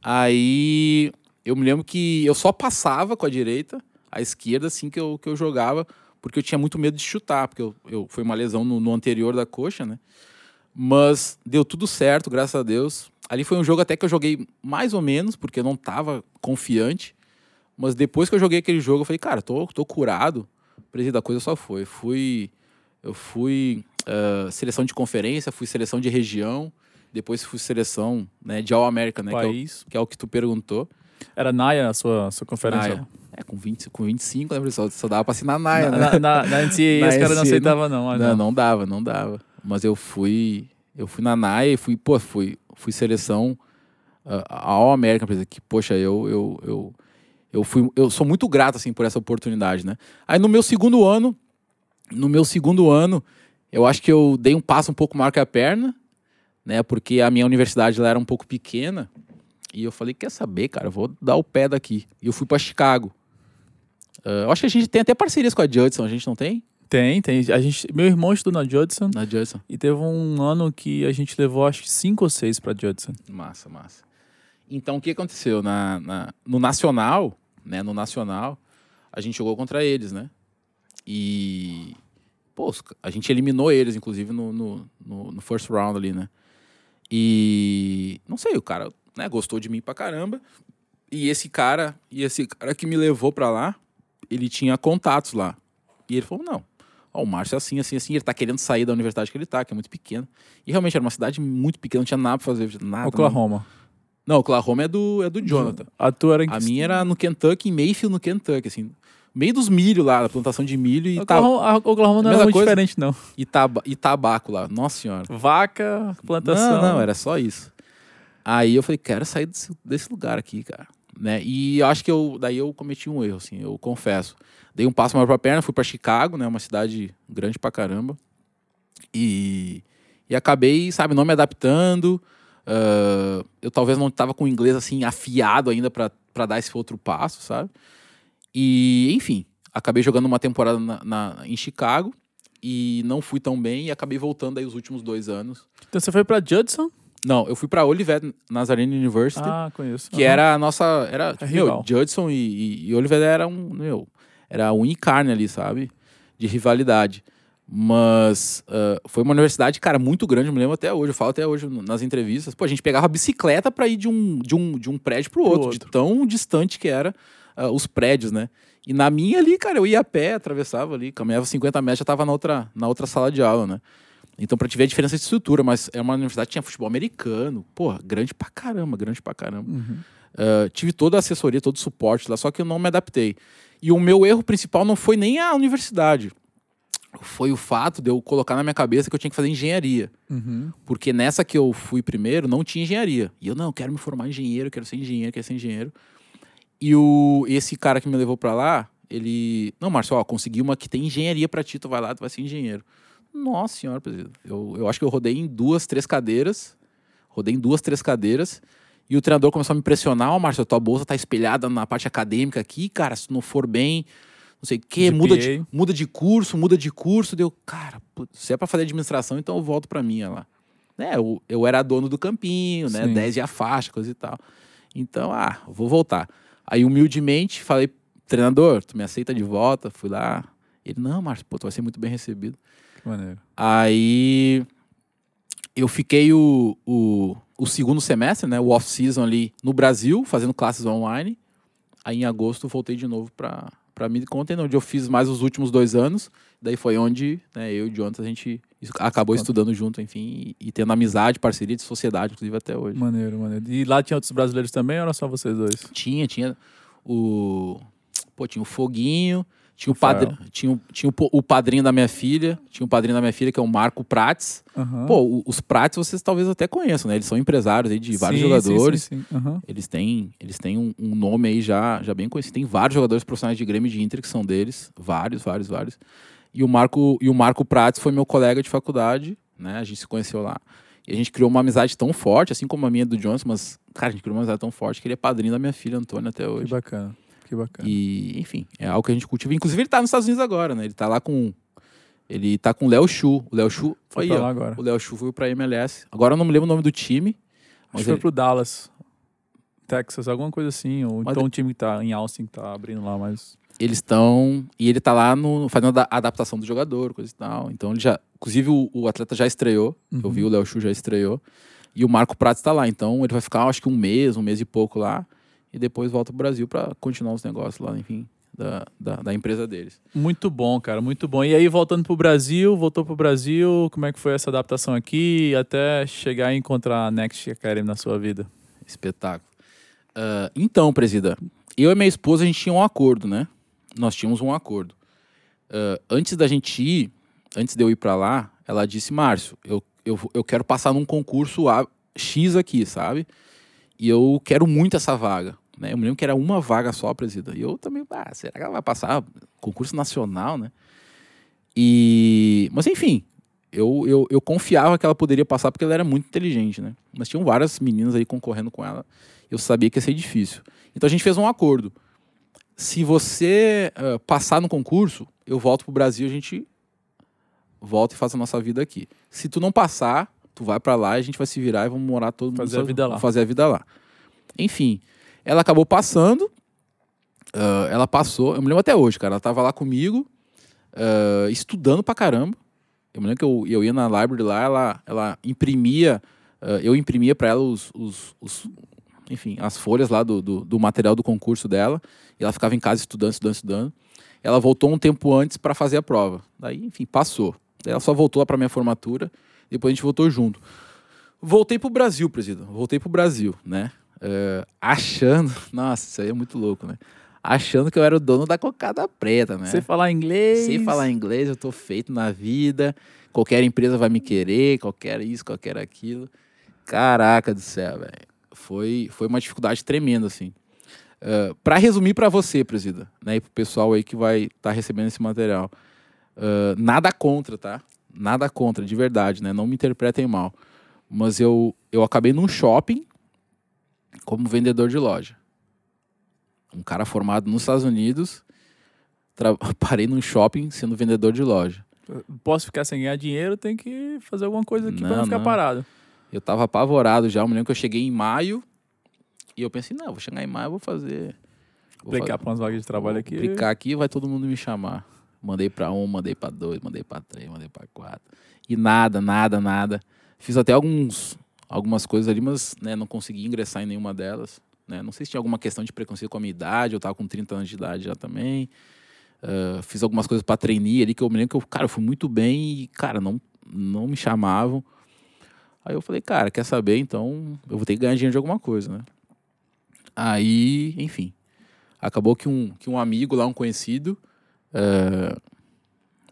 Speaker 3: Aí eu me lembro que eu só passava com a direita, a esquerda, assim que eu, que eu jogava, porque eu tinha muito medo de chutar, porque eu, eu foi uma lesão no, no anterior da coxa, né? Mas deu tudo certo, graças a Deus. Ali foi um jogo até que eu joguei mais ou menos, porque eu não estava confiante. Mas depois que eu joguei aquele jogo, eu falei, cara, tô, tô curado. Presidente da coisa só foi. Fui, eu fui uh, seleção de conferência, fui seleção de região. Depois fui seleção né, de All America, né? Que é, o,
Speaker 2: País.
Speaker 3: que é o que tu perguntou.
Speaker 2: Era Naya a sua, sua conferência?
Speaker 3: Naia. É, com, 20, com 25, lembra? Só, só dava pra assinar Naia,
Speaker 2: Na,
Speaker 3: né?
Speaker 2: na, na, na NCAA os caras não aceitavam, não. mas
Speaker 3: Não, não dava, não dava. Mas eu fui. Eu fui na NAI e fui, pô, fui, fui seleção uh, por exemplo, que, poxa, eu, eu, eu, eu fui. Eu sou muito grato, assim, por essa oportunidade, né? Aí no meu segundo ano, no meu segundo ano, eu acho que eu dei um passo um pouco maior que a perna, né? Porque a minha universidade lá era um pouco pequena. E eu falei, quer saber, cara, eu vou dar o pé daqui. E eu fui para Chicago. Uh, eu acho que a gente tem até parcerias com a Judson, a gente não tem?
Speaker 2: Tem, tem. A gente, meu irmão estudou na Judson
Speaker 3: Na Judson.
Speaker 2: e teve um ano que a gente levou acho que cinco ou seis pra Judson.
Speaker 3: Massa, massa. Então, o que aconteceu? Na, na- no Nacional, né? No Nacional, a gente jogou contra eles, né? E... Pô, a gente eliminou eles, inclusive, no, no, no- no first round ali, né? E... Não sei, o cara né, gostou de mim pra caramba. E esse cara, e esse cara que me levou pra lá, ele tinha contatos lá. E ele falou, não, ó, o Márcio é assim, assim, assim, ele tá querendo sair da universidade que ele tá, que é muito pequena. E realmente era uma cidade muito pequena, não tinha nada pra fazer, nada.
Speaker 2: Oklahoma.
Speaker 3: Não, Oklahoma é do, é do Jonathan.
Speaker 2: A tua era em
Speaker 3: A minha era no Kentucky, em Mayfield, no Kentucky, assim. Meio dos milho lá, da plantação de milho e, ta,
Speaker 2: Oklahoma, a Oklahoma não
Speaker 3: Mesma
Speaker 2: era muito
Speaker 3: coisa?
Speaker 2: diferente, não.
Speaker 3: e, taba, e tabaco lá. Nossa senhora.
Speaker 2: Vaca, plantação.
Speaker 3: Não, não, era só isso. Aí eu falei, quero sair desse, desse lugar aqui, cara. Né? E eu acho que eu, daí eu cometi um erro, assim, eu confesso. Dei um passo maior pra perna, fui pra Chicago, né? Uma cidade grande pra caramba. E, e acabei, sabe, não me adaptando. Ah, eu talvez não tava com o inglês, assim, afiado ainda pra dar esse outro passo, sabe? E, enfim, acabei jogando uma temporada na, na- em Chicago e não fui tão bem e acabei voltando aí os últimos dois anos.
Speaker 2: Então você foi pra Judson?
Speaker 3: Não, eu fui pra Olivet Nazarene University,
Speaker 2: Ah, conheço.
Speaker 3: que
Speaker 2: Aham.
Speaker 3: era a nossa. Era,
Speaker 2: É
Speaker 3: meu. Judson e, e, e Olivet era um. Meu, era um carne ali, sabe? De rivalidade. Mas ah, foi uma universidade, cara, muito grande, eu me lembro até hoje, eu falo até hoje nas entrevistas. Pô, a gente pegava bicicleta pra ir de um, de um, de um prédio pro
Speaker 2: Pro
Speaker 3: outro,
Speaker 2: outro.
Speaker 3: de tão distante que era ah, os prédios, né? E na minha ali, cara, eu ia a pé, atravessava ali, caminhava 50 metros, já tava na outra, na outra sala de aula, né? Então, pra te ver a diferença de estrutura, mas é uma universidade que tinha futebol americano, porra, grande pra caramba, grande pra caramba.
Speaker 2: Uhum.
Speaker 3: Uh, tive toda a assessoria, todo o suporte lá, só que eu não me adaptei. E o meu erro principal não foi nem a universidade. Foi o fato de eu colocar na minha cabeça que eu tinha que fazer engenharia.
Speaker 2: Uhum.
Speaker 3: Porque nessa que eu fui primeiro, não tinha engenharia. E eu, não, eu quero me formar em engenheiro, quero ser engenheiro, quero ser engenheiro. E o, esse cara que me levou pra lá, ele... Não, Márcio, ó, consegui uma que tem engenharia pra ti, tu vai lá, tu vai ser engenheiro. Nossa senhora, presidente. Eu, eu acho que eu rodei em duas, três cadeiras. Rodei em duas, três cadeiras. E o treinador começou a me pressionar. Ó, Márcio, a tua bolsa tá espelhada na parte acadêmica aqui, cara. Se tu não for bem, não sei o quê, muda de, muda de curso, muda de curso. Deu, cara, se é pra fazer administração, então eu volto pra minha lá. Né, eu, eu era dono do campinho, né?
Speaker 2: Sim.
Speaker 3: 10 e a faixa, coisa e tal. Então, ah, vou voltar. Aí, humildemente, falei, treinador, tu me aceita de volta? Fui lá. Ele, não, Márcio, pô, tu vai ser muito bem recebido.
Speaker 2: Maneiro.
Speaker 3: Aí eu fiquei o, o, o segundo semestre, né? O off-season ali no Brasil, fazendo classes online. Aí em agosto voltei de novo para para mid content, onde eu fiz mais os últimos dois anos. Daí foi onde né, eu e o Jonathan a gente acabou estudando junto, enfim, e, e tendo amizade, parceria de sociedade, inclusive até hoje.
Speaker 2: Maneiro, maneiro. E lá tinha outros brasileiros também ou era só vocês dois?
Speaker 3: Tinha, tinha o. Pô, tinha o Foguinho, tinha o, padre, tinha, o- tinha o, o padrinho da minha filha, tinha o padrinho da minha filha, que é o Marco Prates.
Speaker 2: Aham.
Speaker 3: Pô, os Prates vocês talvez até conheçam, né? Eles são empresários aí de vários
Speaker 2: Sim,
Speaker 3: jogadores.
Speaker 2: Sim, sim. Aham.
Speaker 3: Eles têm, eles têm um, um nome aí já, já bem conhecido. Tem vários jogadores profissionais de Grêmio e de Inter que são deles. Vários, vários, vários. E o Marco, e o Marco Prates foi meu colega de faculdade, né? A gente se conheceu lá. E a gente criou uma amizade tão forte, assim como a minha do Johnson, mas, cara, a gente criou uma amizade tão forte que ele é padrinho da minha filha, Antônia, até
Speaker 2: Que
Speaker 3: hoje.
Speaker 2: bacana. Que bacana.
Speaker 3: E, enfim, é algo que a gente cultiva. Inclusive, ele tá nos Estados Unidos agora, né? Ele tá lá com. Ele tá com o Léo Chu. O Léo Chu
Speaker 2: Foi
Speaker 3: foi aí,
Speaker 2: lá agora.
Speaker 3: O Léo Chu foi pra MLS. Agora eu não me lembro o nome do time.
Speaker 2: Acho
Speaker 3: Mas
Speaker 2: que foi
Speaker 3: ele-
Speaker 2: pro Dallas. Texas, alguma coisa assim. Ou
Speaker 3: Mas
Speaker 2: então o time que tá em Austin que tá abrindo lá, mas.
Speaker 3: eles estão. E ele tá lá no, fazendo a adaptação do jogador, coisa e tal. Então ele já. Inclusive, o, o atleta já estreou. Eu
Speaker 2: Uhum.
Speaker 3: vi o Léo Chu já estreou. E o Marco Prates tá lá. Então ele vai ficar, acho que um mês, um mês e pouco lá. E depois volta pro Brasil pra continuar os negócios lá, enfim. da, da, da empresa deles.
Speaker 2: Muito bom, cara, muito bom. E aí, voltando pro Brasil, voltou pro Brasil, como é que foi essa adaptação aqui até chegar e encontrar a Next Academy na sua vida?
Speaker 3: Espetáculo. Uh, então, presida, eu e minha esposa, a gente tinha um acordo, né? Nós tínhamos um acordo. Uh, antes da gente ir, antes de eu ir para lá, ela disse, Márcio, eu, eu, eu quero passar num concurso A, X aqui, sabe? E eu quero muito essa vaga. Né? Eu me lembro que era uma vaga só, presida. E eu também, ah, será que ela vai passar? Concurso nacional, né? E... Mas enfim, eu, eu, eu confiava que ela poderia passar porque ela era muito inteligente, né? Mas tinham várias meninas aí concorrendo com ela. Eu sabia que ia ser difícil. Então a gente fez um acordo. Se você uh, passar no concurso, eu volto pro Brasil, a gente volta e faz a nossa vida aqui. Se tu não passar, tu vai para lá, a gente vai se virar e vamos morar todo
Speaker 2: fazer
Speaker 3: mundo
Speaker 2: a vida lá.
Speaker 3: fazer a vida lá. Enfim, ela acabou passando. Uh, ela passou, eu me lembro até hoje, cara. Ela tava lá comigo, uh, estudando pra caramba. Eu me lembro que eu, eu ia na library lá, ela, ela imprimia, uh, eu imprimia para ela os, os, os, enfim, as folhas lá do, do, do, material do concurso dela. E ela ficava em casa estudando, estudando, estudando. Ela voltou um tempo antes para fazer a prova. Daí, enfim, passou. Daí ela só voltou para minha formatura. Depois a gente voltou junto. Voltei pro Brasil, presidente. Voltei pro Brasil, né? Uh, achando. Nossa, isso aí é muito louco, né? Achando que eu era o dono da cocada preta, né?
Speaker 2: Sem falar inglês.
Speaker 3: Sem falar inglês, eu tô feito na vida. Qualquer empresa vai me querer, qualquer isso, qualquer aquilo. Caraca do céu, velho. Foi, foi uma dificuldade tremenda, assim. Uh, para resumir para você, presida, né, e pro pessoal aí que vai estar tá recebendo esse material, uh, nada contra, tá? Nada contra, de verdade, né? Não me interpretem mal. Mas eu, eu acabei num shopping como vendedor de loja. Um cara formado nos Estados Unidos, parei num shopping sendo vendedor de loja.
Speaker 2: Posso ficar sem ganhar dinheiro, tem que fazer alguma coisa aqui para não ficar
Speaker 3: não.
Speaker 2: parado.
Speaker 3: Eu tava apavorado já. Eu me lembro que eu cheguei em maio e eu pensei, não, vou chegar em maio, vou fazer.
Speaker 2: Vou aplicar para umas vagas de trabalho aqui.
Speaker 3: Aplicar aqui vai todo mundo me chamar. Mandei para um, mandei para dois, mandei para três, mandei para quatro. E nada, nada, nada. Fiz até alguns algumas coisas ali, mas né, não consegui ingressar em nenhuma delas. Né? Não sei se tinha alguma questão de preconceito com a minha idade, eu estava com 30 anos de idade já também. Uh, fiz algumas coisas para treinar ali que eu me lembro que eu, cara, eu fui muito bem e, cara, não, não me chamavam. Aí eu falei, cara, quer saber? Então eu vou ter que ganhar dinheiro de alguma coisa, né? Aí, enfim, acabou que um, que um amigo lá, um conhecido, uh,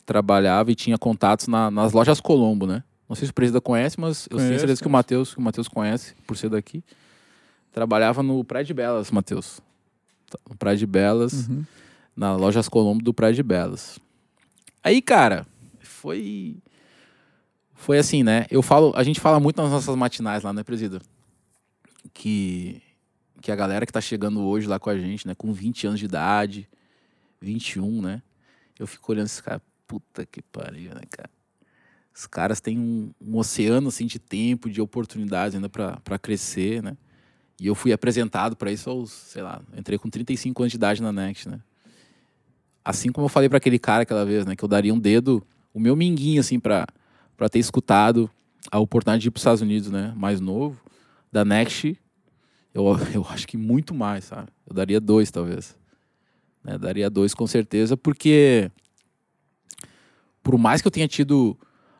Speaker 3: trabalhava e tinha contatos na, nas lojas Colombo, né? Não sei se o presidente conhece, mas eu tenho certeza que o Matheus, que o Matheus conhece, por ser daqui. Trabalhava no Praia de Belas, Matheus. No Praia de Belas, uhum. na Lojas Colombo do Praia de Belas. Aí, cara, foi foi assim, né? Eu falo, a gente fala muito nas nossas matinais lá, né, presida? Que que a galera que tá chegando hoje lá com a gente, né, com 20 anos de idade, 21, né? Eu fico olhando esses caras, puta que pariu, né, cara? Os caras têm um, um oceano assim de tempo, de oportunidades ainda para crescer, né? E eu fui apresentado para isso aos, sei lá, entrei com 35 anos de idade na Next, né? Assim como eu falei para aquele cara aquela vez, né, que eu daria um dedo, o meu minguinho assim para para ter escutado a oportunidade de ir para os Estados Unidos, né, mais novo, da Next, eu, eu acho que muito mais, sabe? Eu daria dois, talvez. Né? Daria dois com certeza, porque por mais que eu tenha tido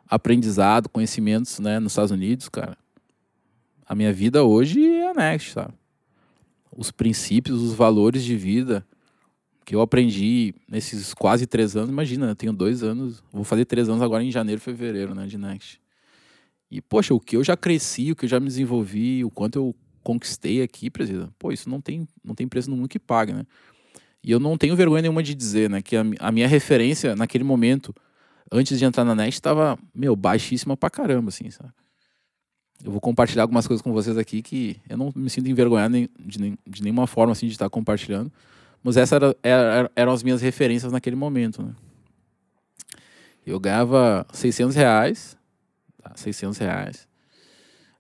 Speaker 3: aprendizado, conhecimentos, né, nos Estados Unidos, cara. A minha vida hoje é a Next, sabe? Os princípios, os valores de vida que eu aprendi nesses quase três anos. Imagina, eu tenho dois anos, vou fazer três anos agora em janeiro, fevereiro, né, de Next. E, poxa, o que eu já cresci, o que eu já me desenvolvi, o quanto eu conquistei aqui, presidente, pô, isso não tem, não tem preço no mundo que paga, né? E eu não tenho vergonha nenhuma de dizer, né, que a, a minha referência naquele momento antes de entrar na net, estava, meu, baixíssima pra caramba, assim, sabe? Eu vou compartilhar algumas coisas com vocês aqui que eu não me sinto envergonhado nem, de, de nenhuma forma, assim, de estar compartilhando. Mas essas era, era, eram as minhas referências naquele momento, né? Eu ganhava 600 reais, tá? 600 reais.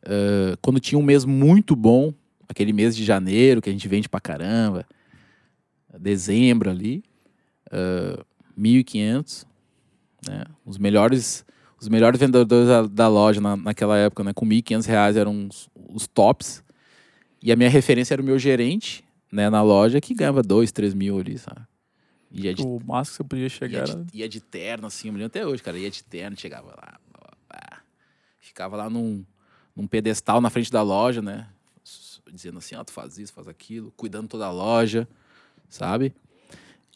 Speaker 3: Uh, quando tinha um mês muito bom, aquele mês de janeiro, que a gente vende pra caramba, dezembro ali, uh, 1.500. Né? Os melhores os melhores vendedores da, da loja na, naquela época, né, com R$ 1.500 eram os, os, tops. E a minha referência era o meu gerente, né, na loja, que ganhava 2, 3 mil ali, sabe? Ia de,
Speaker 2: O máximo que você podia chegar
Speaker 3: ia de, ia de terno, assim, eu me lembro até hoje, cara. Ia de terno, chegava lá, blá, blá, ficava lá num, num pedestal na frente da loja, né? Dizendo assim, ó, tu faz isso, faz aquilo, cuidando toda a loja, sabe?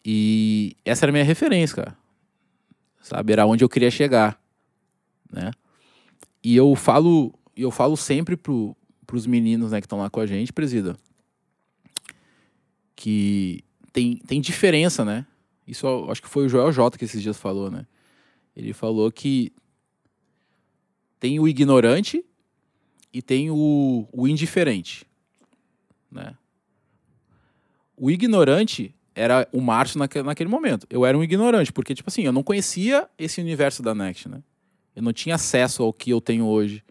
Speaker 3: E essa era a minha referência, cara. Sabe? Era onde eu queria chegar, né? E eu falo, eu falo sempre pro, pros meninos, né, que estão lá com a gente, presida, que tem, tem diferença, né? Isso eu acho que foi o Joel J que esses dias falou, né? Ele falou que tem o ignorante e tem o, o indiferente, né? O ignorante era o Márcio naque, naquele momento. Eu era um ignorante, porque, tipo assim, eu não conhecia esse universo da Next, né? Eu não tinha acesso ao que eu tenho hoje.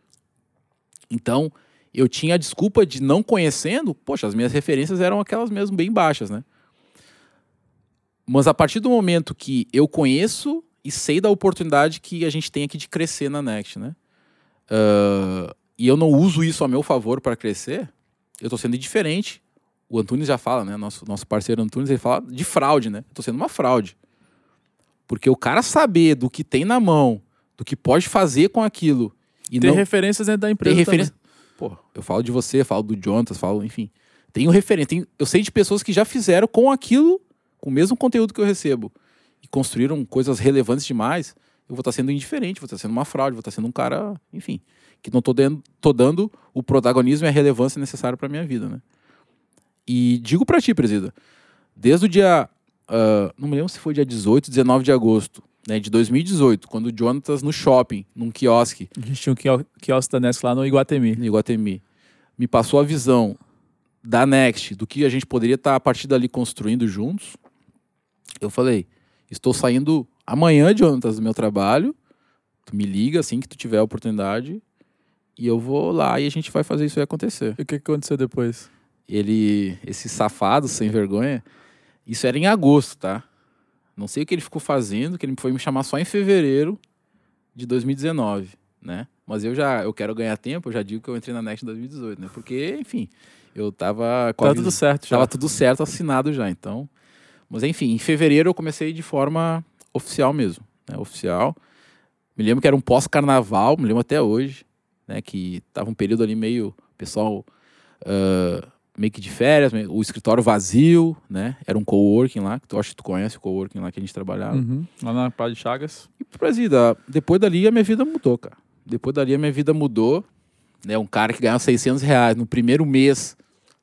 Speaker 3: Então, eu tinha a desculpa de não conhecendo, poxa, as minhas referências eram aquelas mesmo bem baixas, né? Mas a partir do momento que eu conheço e sei da oportunidade que a gente tem aqui de crescer na Next, né? Ah, e eu não uso isso a meu favor para crescer, eu tô sendo indiferente. O Antunes já fala, né? Nosso, nosso parceiro Antunes, ele fala de fraude, né? Tô sendo uma fraude. Porque o cara saber do que tem na mão, do que pode fazer com aquilo, e
Speaker 2: Ter
Speaker 3: não
Speaker 2: referências dentro da empresa
Speaker 3: tem referência. Pô, eu falo de você, falo do Jonathan, falo, enfim. Tenho referência. Tenho, eu sei de pessoas que já fizeram com aquilo, com o mesmo conteúdo que eu recebo, e construíram coisas relevantes demais. Eu vou estar sendo indiferente, vou estar sendo uma fraude, vou estar sendo um cara, enfim, que não tô dando, tô dando o protagonismo e a relevância necessária para minha vida, né? E digo para ti, presida, desde o dia, ah, não me lembro se foi dia 18, 19 de agosto, né, de 2018, quando o Jonathan no shopping, num quiosque,
Speaker 2: A gente tinha um quio- quiosque da Nesk lá no Iguatemi.
Speaker 3: no Iguatemi, me passou a visão da Next, do que a gente poderia estar a partir dali construindo juntos, eu falei, estou saindo amanhã, Jonathan, do meu trabalho, tu me liga assim que tu tiver a oportunidade, e eu vou lá e a gente vai fazer isso aí acontecer.
Speaker 2: E o que aconteceu depois?
Speaker 3: Ele, esse safado, sem vergonha, isso era em agosto, tá? Não sei o que ele ficou fazendo, que ele foi me chamar só em fevereiro de 2019, né? Mas eu já, eu quero ganhar tempo, eu já digo que eu entrei na Next em 2018, né? Porque, enfim, eu tava com
Speaker 2: Tá tudo certo já.
Speaker 3: Tava tudo certo, assinado já, então. Mas enfim, em fevereiro eu comecei de forma oficial mesmo, né? Oficial. Me lembro que era um pós-carnaval, me lembro até hoje, né? Que tava um período ali meio, pessoal ah, meio que de férias, o escritório vazio, né? Era um coworking lá, que tu acho que tu conhece o coworking lá que a gente trabalhava.
Speaker 2: Uhum. Lá na Praia de Chagas.
Speaker 3: E presida, depois dali a minha vida mudou, cara. Depois dali a minha vida mudou, né? Um cara que ganhava 600 reais no primeiro mês,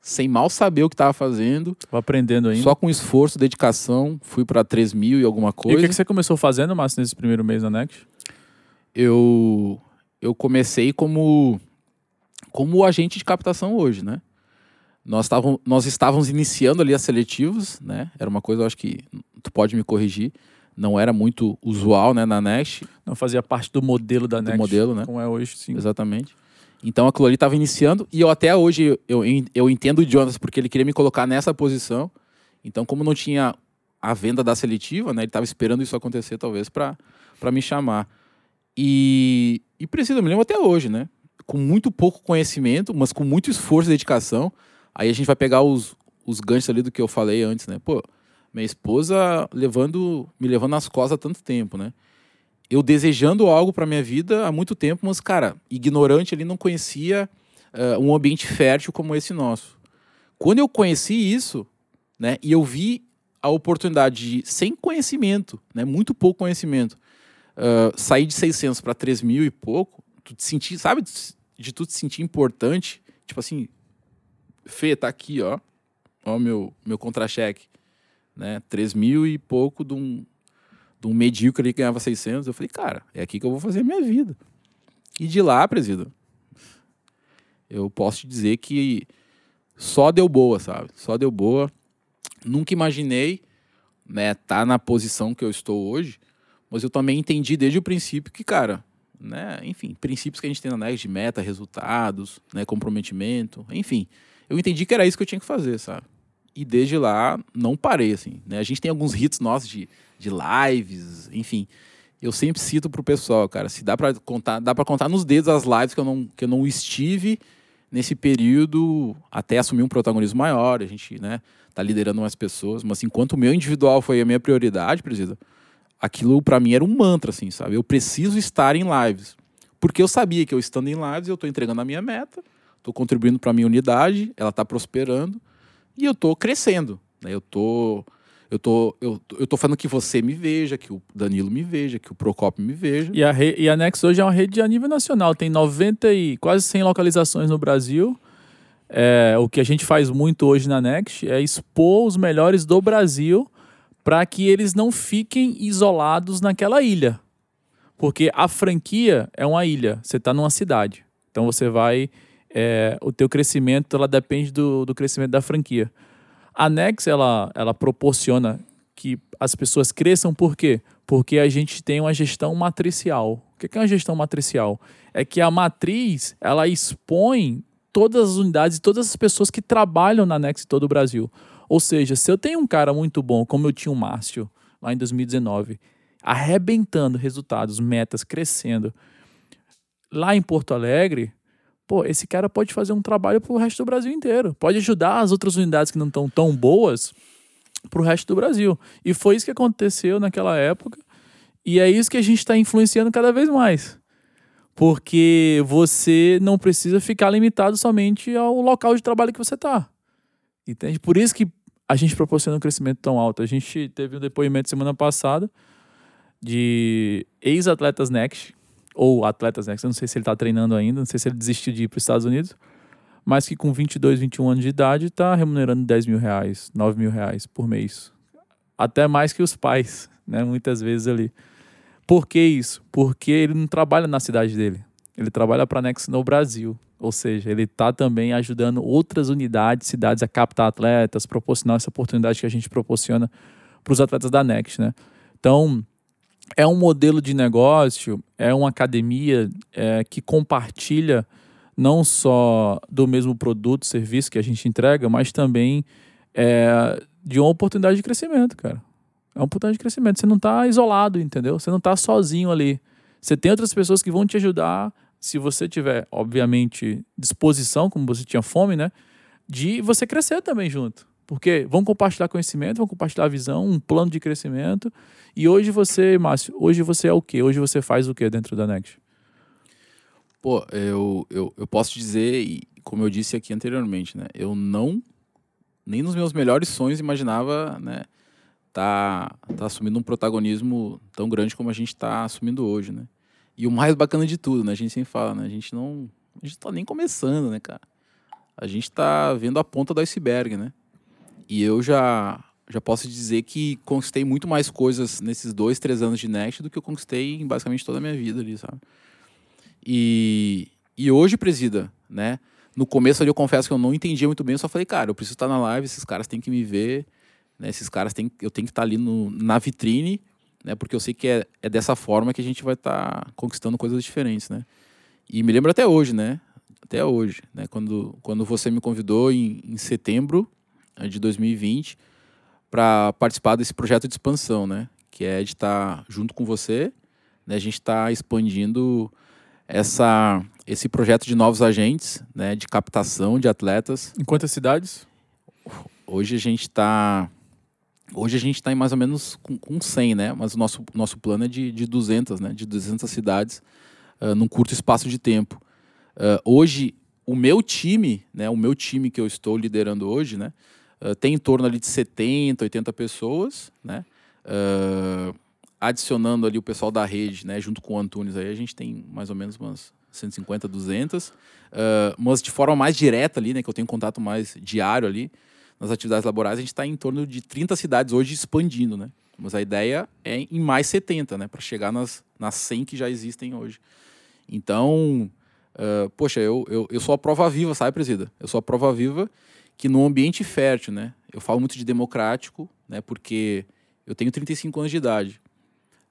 Speaker 3: sem mal saber o que tava fazendo,
Speaker 2: Tava aprendendo ainda.
Speaker 3: só com esforço, dedicação, fui pra 3 mil e alguma
Speaker 2: E o
Speaker 3: coisa.
Speaker 2: que, que você começou fazendo, Márcio, nesse primeiro mês na Next?
Speaker 3: Eu eu comecei como como agente de captação hoje, né? Nós, tavam, nós estávamos iniciando ali as seletivos, né? Era uma coisa, eu acho que tu pode me corrigir, não era muito usual, né, na Next,
Speaker 2: Não fazia parte do modelo da Next.
Speaker 3: modelo, né?
Speaker 2: Como é hoje, sim.
Speaker 3: Exatamente. Então aquilo ali estava iniciando e eu até hoje eu, eu entendo o Jonas porque ele queria me colocar nessa posição. Então como não tinha a venda da seletiva, né, ele estava esperando isso acontecer talvez para para me chamar. E e precisa, eu me lembro até hoje, né? Com muito pouco conhecimento, mas com muito esforço e dedicação. Aí a gente vai pegar os os ganchos ali do que eu falei antes, né? Pô, minha esposa levando me levando nas costas há tanto tempo, né? eu desejando algo para minha vida há muito tempo, mas, cara, ignorante ali não conhecia eh, um ambiente fértil como esse nosso. Quando eu conheci isso, né, e eu vi a oportunidade de, sem conhecimento, né, muito pouco conhecimento, ah, sair de 600 para 3 mil e pouco, tu te sentir, sabe, de tu te sentir importante, tipo assim, Fê, tá aqui, ó, ó meu, meu contra-cheque, né, 3 mil e pouco de um, de um medíocre que ganhava 600. Eu falei, cara, é aqui que eu vou fazer a minha vida. E de lá, presida, eu posso te dizer que só deu boa, sabe? Só deu boa. Nunca imaginei, né, tá na posição que eu estou hoje, mas eu também entendi desde o princípio que, cara, né, enfim, princípios que a gente tem na NEG de meta, resultados, né, comprometimento, enfim, eu entendi que era isso que eu tinha que fazer, sabe? E desde lá não parei, assim, né? A gente tem alguns hits nossos de, de lives, enfim. Eu sempre cito pro pessoal, cara, se dá para contar, dá para contar nos dedos as lives que eu não que eu não estive, nesse período até assumir um protagonismo maior, a gente, né, tá liderando mais pessoas, mas enquanto o meu individual foi a minha prioridade, presida, aquilo para mim era um mantra, assim, sabe? Eu preciso estar em lives. Porque eu sabia que eu estando em lives, eu estou entregando a minha meta, estou contribuindo para a minha unidade, ela está prosperando e eu estou crescendo. Né? Eu tô, eu tô, eu, eu tô falando que você me veja, que o Danilo me veja, que o Procopio me veja.
Speaker 2: E a, re, e a Nex hoje é uma rede a nível nacional, tem 90 e quase 100 localizações no Brasil. É, o que a gente faz muito hoje na Next é expor os melhores do Brasil para que eles não fiquem isolados naquela ilha. Porque a franquia é uma ilha, você está numa cidade. Então você vai. É, o teu crescimento ela depende do, do crescimento da franquia. A Nex ela, ela proporciona que as pessoas cresçam por quê? Porque a gente tem uma gestão matricial. O que é uma gestão matricial? É que a matriz ela expõe todas as unidades e todas as pessoas que trabalham na Nex em todo o Brasil. Ou seja, se eu tenho um cara muito bom, como eu tinha o Márcio lá em 2019, arrebentando resultados, metas, crescendo, lá em Porto Alegre, pô, esse cara pode fazer um trabalho para o resto do Brasil inteiro. Pode ajudar as outras unidades que não estão tão boas para o resto do Brasil. E foi isso que aconteceu naquela época. E é isso que a gente está influenciando cada vez mais. Porque você não precisa ficar limitado somente ao local de trabalho que você está. Entende? Por isso que a gente proporciona um crescimento tão alto. A gente teve um depoimento semana passada de ex-atletas Next, ou atletas Next, eu não sei se ele está treinando ainda, não sei se ele desistiu de ir para os Estados Unidos, mas que com 22, 21 anos de idade está remunerando 10 mil reais, 9 mil reais por mês. Até mais que os pais, né? Muitas vezes ali. Por que isso? Porque ele não trabalha na cidade dele. Ele trabalha para a Next no Brasil. Ou seja, ele está também ajudando outras unidades, cidades a captar atletas, proporcionar essa oportunidade que a gente proporciona para os atletas da Next, né? Então, é um modelo de negócio, é uma academia é, que compartilha não só do mesmo produto, serviço que a gente entrega, mas também é, de uma oportunidade de crescimento, cara. É uma oportunidade de crescimento. Você não está isolado, entendeu? Você não está sozinho ali. Você tem outras pessoas que vão te ajudar se você tiver, obviamente, disposição, como você tinha fome, né? De você crescer também junto. Porque vão compartilhar conhecimento, vão compartilhar visão, um plano de crescimento. E hoje você, Márcio, hoje você é o quê? Hoje você faz o quê dentro da Next?
Speaker 3: Pô, eu, eu, eu posso dizer, e como eu disse aqui anteriormente, né? Eu não, nem nos meus melhores sonhos imaginava, né? Tá, tá assumindo um protagonismo tão grande como a gente está assumindo hoje, né? E o mais bacana de tudo, né? A gente sempre fala, né? A gente não. A gente tá nem começando, né, cara? A gente tá vendo a ponta do iceberg, né? E eu já, já posso dizer que conquistei muito mais coisas nesses dois, três anos de Next do que eu conquistei em basicamente toda a minha vida ali, sabe? E, e hoje, presida, né? No começo ali eu confesso que eu não entendia muito bem, eu só falei, cara, eu preciso estar na live, esses caras têm que me ver, né? Esses caras têm, eu tenho que estar ali no, na vitrine né? Porque eu sei que é, é dessa forma que a gente vai estar conquistando coisas diferentes, né? E me lembro até hoje, né? Até hoje, né? Quando, quando você me convidou em, em setembro de 2020 para participar desse projeto de expansão, né? Que é de estar tá junto com você, né? A gente está expandindo essa, esse projeto de novos agentes, né? De captação de atletas.
Speaker 2: Em quantas cidades?
Speaker 3: Hoje a gente está Hoje a gente está em mais ou menos com, com 100, né? Mas o nosso, nosso plano é de, de 200, né? De 200 cidades uh, num curto espaço de tempo. Uh, hoje, o meu time, né? O meu time que eu estou liderando hoje, né? Uh, tem em torno ali de 70, 80 pessoas, né? adicionando ali o pessoal da rede, né? Junto com o Antunes aí, a gente tem mais ou menos umas 150, 200. mas de forma mais direta ali, né? Que eu tenho contato mais diário ali nas atividades laborais, a gente está em torno de 30 cidades hoje expandindo, né? Mas a ideia é em mais 70, né? Para chegar nas, nas 100 que já existem hoje. Então, uh, poxa, eu, eu, eu sou a prova viva, sabe, presida? Eu sou a prova viva que no ambiente fértil, né? Eu falo muito de democrático, né? Porque eu tenho 35 anos de idade.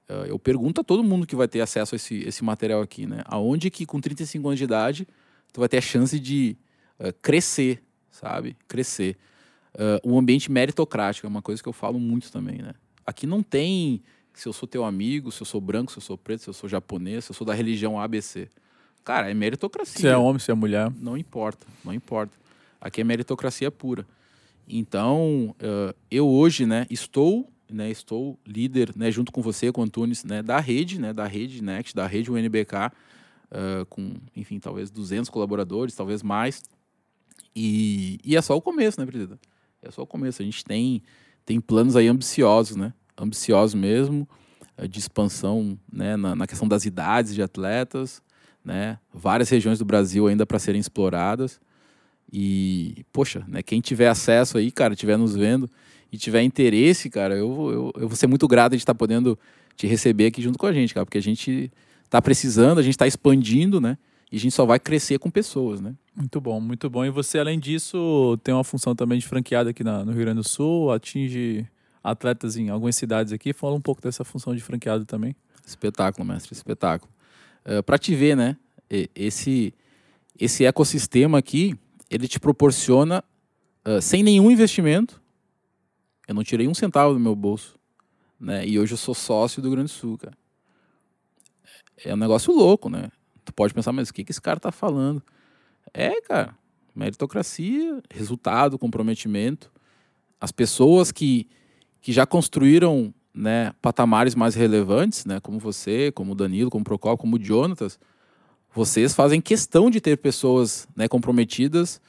Speaker 3: Uh, eu pergunto a todo mundo que vai ter acesso a esse, esse material aqui, né? Aonde que com 35 anos de idade tu vai ter a chance de uh, crescer, sabe? Crescer. Uh, um ambiente meritocrático é uma coisa que eu falo muito também, né? Aqui não tem se eu sou teu amigo, se eu sou branco, se eu sou preto, se eu sou japonês, se eu sou da religião ABC. Cara, é meritocracia.
Speaker 2: Se é homem, se é mulher.
Speaker 3: Não importa, não importa. Aqui é meritocracia pura. Então, uh, eu hoje, né, estou, né, estou líder, né, junto com você, com o Antunes, né, da rede, né, da rede Next, da rede UNBK, uh, com, enfim, talvez 200 colaboradores, talvez mais. E, e é só o começo, né, presidente? É só o começo. A gente tem, tem planos aí ambiciosos, né? Ambiciosos mesmo, uh, de expansão, né, na, na questão das idades de atletas, né? Várias regiões do Brasil ainda para serem exploradas. E, poxa, né, quem tiver acesso aí, cara, estiver nos vendo e tiver interesse, cara, eu, eu, eu vou ser muito grato de estar podendo te receber aqui junto com a gente, cara, porque a gente está precisando, a gente está expandindo, né? E a gente só vai crescer com pessoas, né?
Speaker 2: Muito bom, muito bom. E você, além disso, tem uma função também de franqueada aqui na, no Rio Grande do Sul, atinge atletas em algumas cidades aqui. Fala um pouco dessa função de franqueado também.
Speaker 3: Espetáculo, mestre, espetáculo. Uh, Para te ver, né? Esse, esse ecossistema aqui, ele te proporciona, uh, sem nenhum investimento, eu não tirei um centavo do meu bolso, né? E hoje eu sou sócio do Grande Sul, cara. É um negócio louco, né? Tu pode pensar, mas o que, que esse cara tá falando? É, cara, meritocracia, resultado, comprometimento. As pessoas que, que já construíram né, patamares mais relevantes, né, como você, como o Danilo, como o Procopio, como o Jonatas, vocês fazem questão de ter pessoas né, comprometidas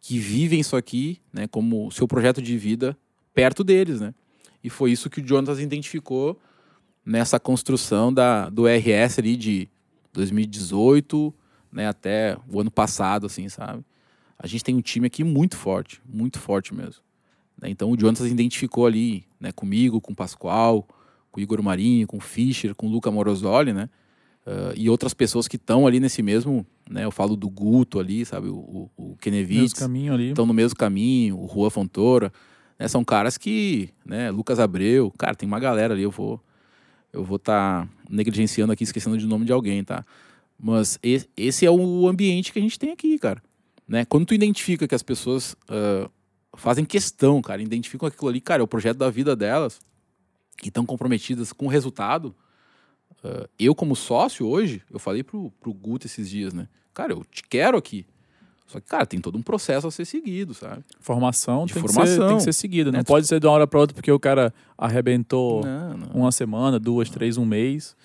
Speaker 3: que vivem isso aqui né, como seu projeto de vida perto deles. Né? E foi isso que o Jonatas identificou nessa construção da, do RS ali de 2018 né, até o ano passado, assim, sabe? A gente tem um time aqui muito forte, muito forte mesmo. Né? Então o Jonatas identificou ali né, comigo, com o Pascoal, com o Igor Marinho, com o Fischer, com o Luca Morosoli, né? Uh, e outras pessoas que estão ali nesse mesmo, né? Eu falo do Guto ali, sabe? O, o, o Kenevitz.
Speaker 2: caminho ali.
Speaker 3: Estão no mesmo caminho, o Rua Fontoura. Né? São caras que, né? Lucas Abreu, cara, tem uma galera ali, eu vou eu vou estar tá negligenciando aqui, esquecendo de nome de alguém, tá? Mas esse é o ambiente que a gente tem aqui, cara. Né? Quando tu identifica que as pessoas uh, fazem questão, cara, identificam aquilo ali, cara, é o projeto da vida delas, e estão comprometidas com o resultado, Uh, eu, como sócio hoje, eu falei pro, pro Guto esses dias, né? Cara, eu te quero aqui. Só que, cara, tem todo um processo a ser seguido, sabe?
Speaker 2: Formação, tem, formação. Que ser, tem que ser seguida. Não é, pode ser de uma hora para outra porque o cara arrebentou não, não. uma semana, duas, não. três, um mês,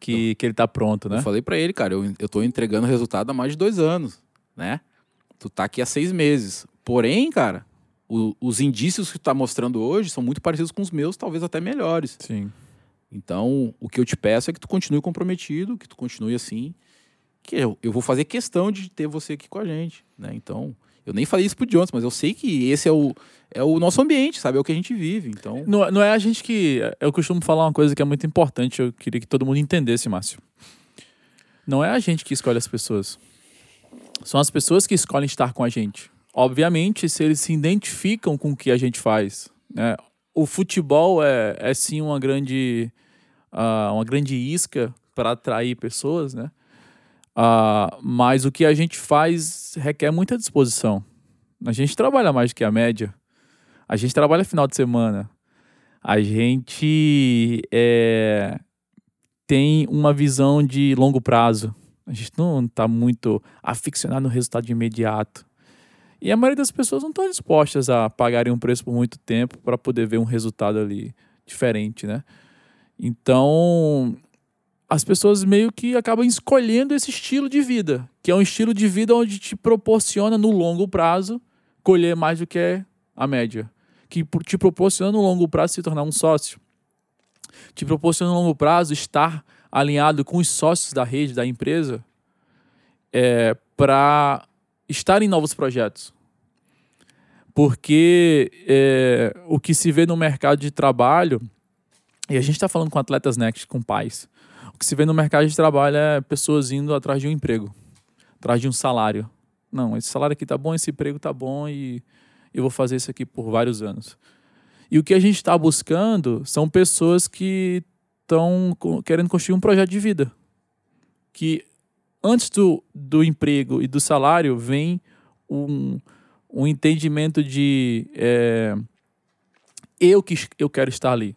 Speaker 2: que, que ele tá pronto, né?
Speaker 3: Eu falei para ele, cara, eu, eu tô entregando resultado há mais de dois anos, né? Tu tá aqui há seis meses. Porém, cara, o, os indícios que tu tá mostrando hoje são muito parecidos com os meus, talvez até melhores.
Speaker 2: Sim.
Speaker 3: Então, o que eu te peço é que tu continue comprometido, que tu continue assim, que eu, eu vou fazer questão de ter você aqui com a gente, né? Então, eu nem falei isso pro Jones, mas eu sei que esse é o, é o nosso ambiente, sabe? É o que a gente vive, então...
Speaker 2: Não, não é a gente que... Eu costumo falar uma coisa que é muito importante, eu queria que todo mundo entendesse, Márcio. Não é a gente que escolhe as pessoas. São as pessoas que escolhem estar com a gente. Obviamente, se eles se identificam com o que a gente faz, né? O futebol é, é sim uma grande, uh, uma grande isca para atrair pessoas, né? Uh, mas o que a gente faz requer muita disposição. A gente trabalha mais do que a média. A gente trabalha final de semana. A gente é, tem uma visão de longo prazo. A gente não está muito aficionado no resultado imediato. E a maioria das pessoas não estão dispostas a pagarem um preço por muito tempo para poder ver um resultado ali diferente, né? Então, as pessoas meio que acabam escolhendo esse estilo de vida, que é um estilo de vida onde te proporciona no longo prazo colher mais do que a média, que te proporciona no longo prazo se tornar um sócio, te proporciona no longo prazo estar alinhado com os sócios da rede, da empresa, é, para estar em novos projetos. Porque é, o que se vê no mercado de trabalho, e a gente está falando com atletas Next, com pais, o que se vê no mercado de trabalho é pessoas indo atrás de um emprego, atrás de um salário. Não, esse salário aqui tá bom, esse emprego tá bom e eu vou fazer isso aqui por vários anos. E o que a gente está buscando são pessoas que estão querendo construir um projeto de vida. Que antes do, do emprego e do salário vem um, um entendimento de é, eu que eu quero estar ali.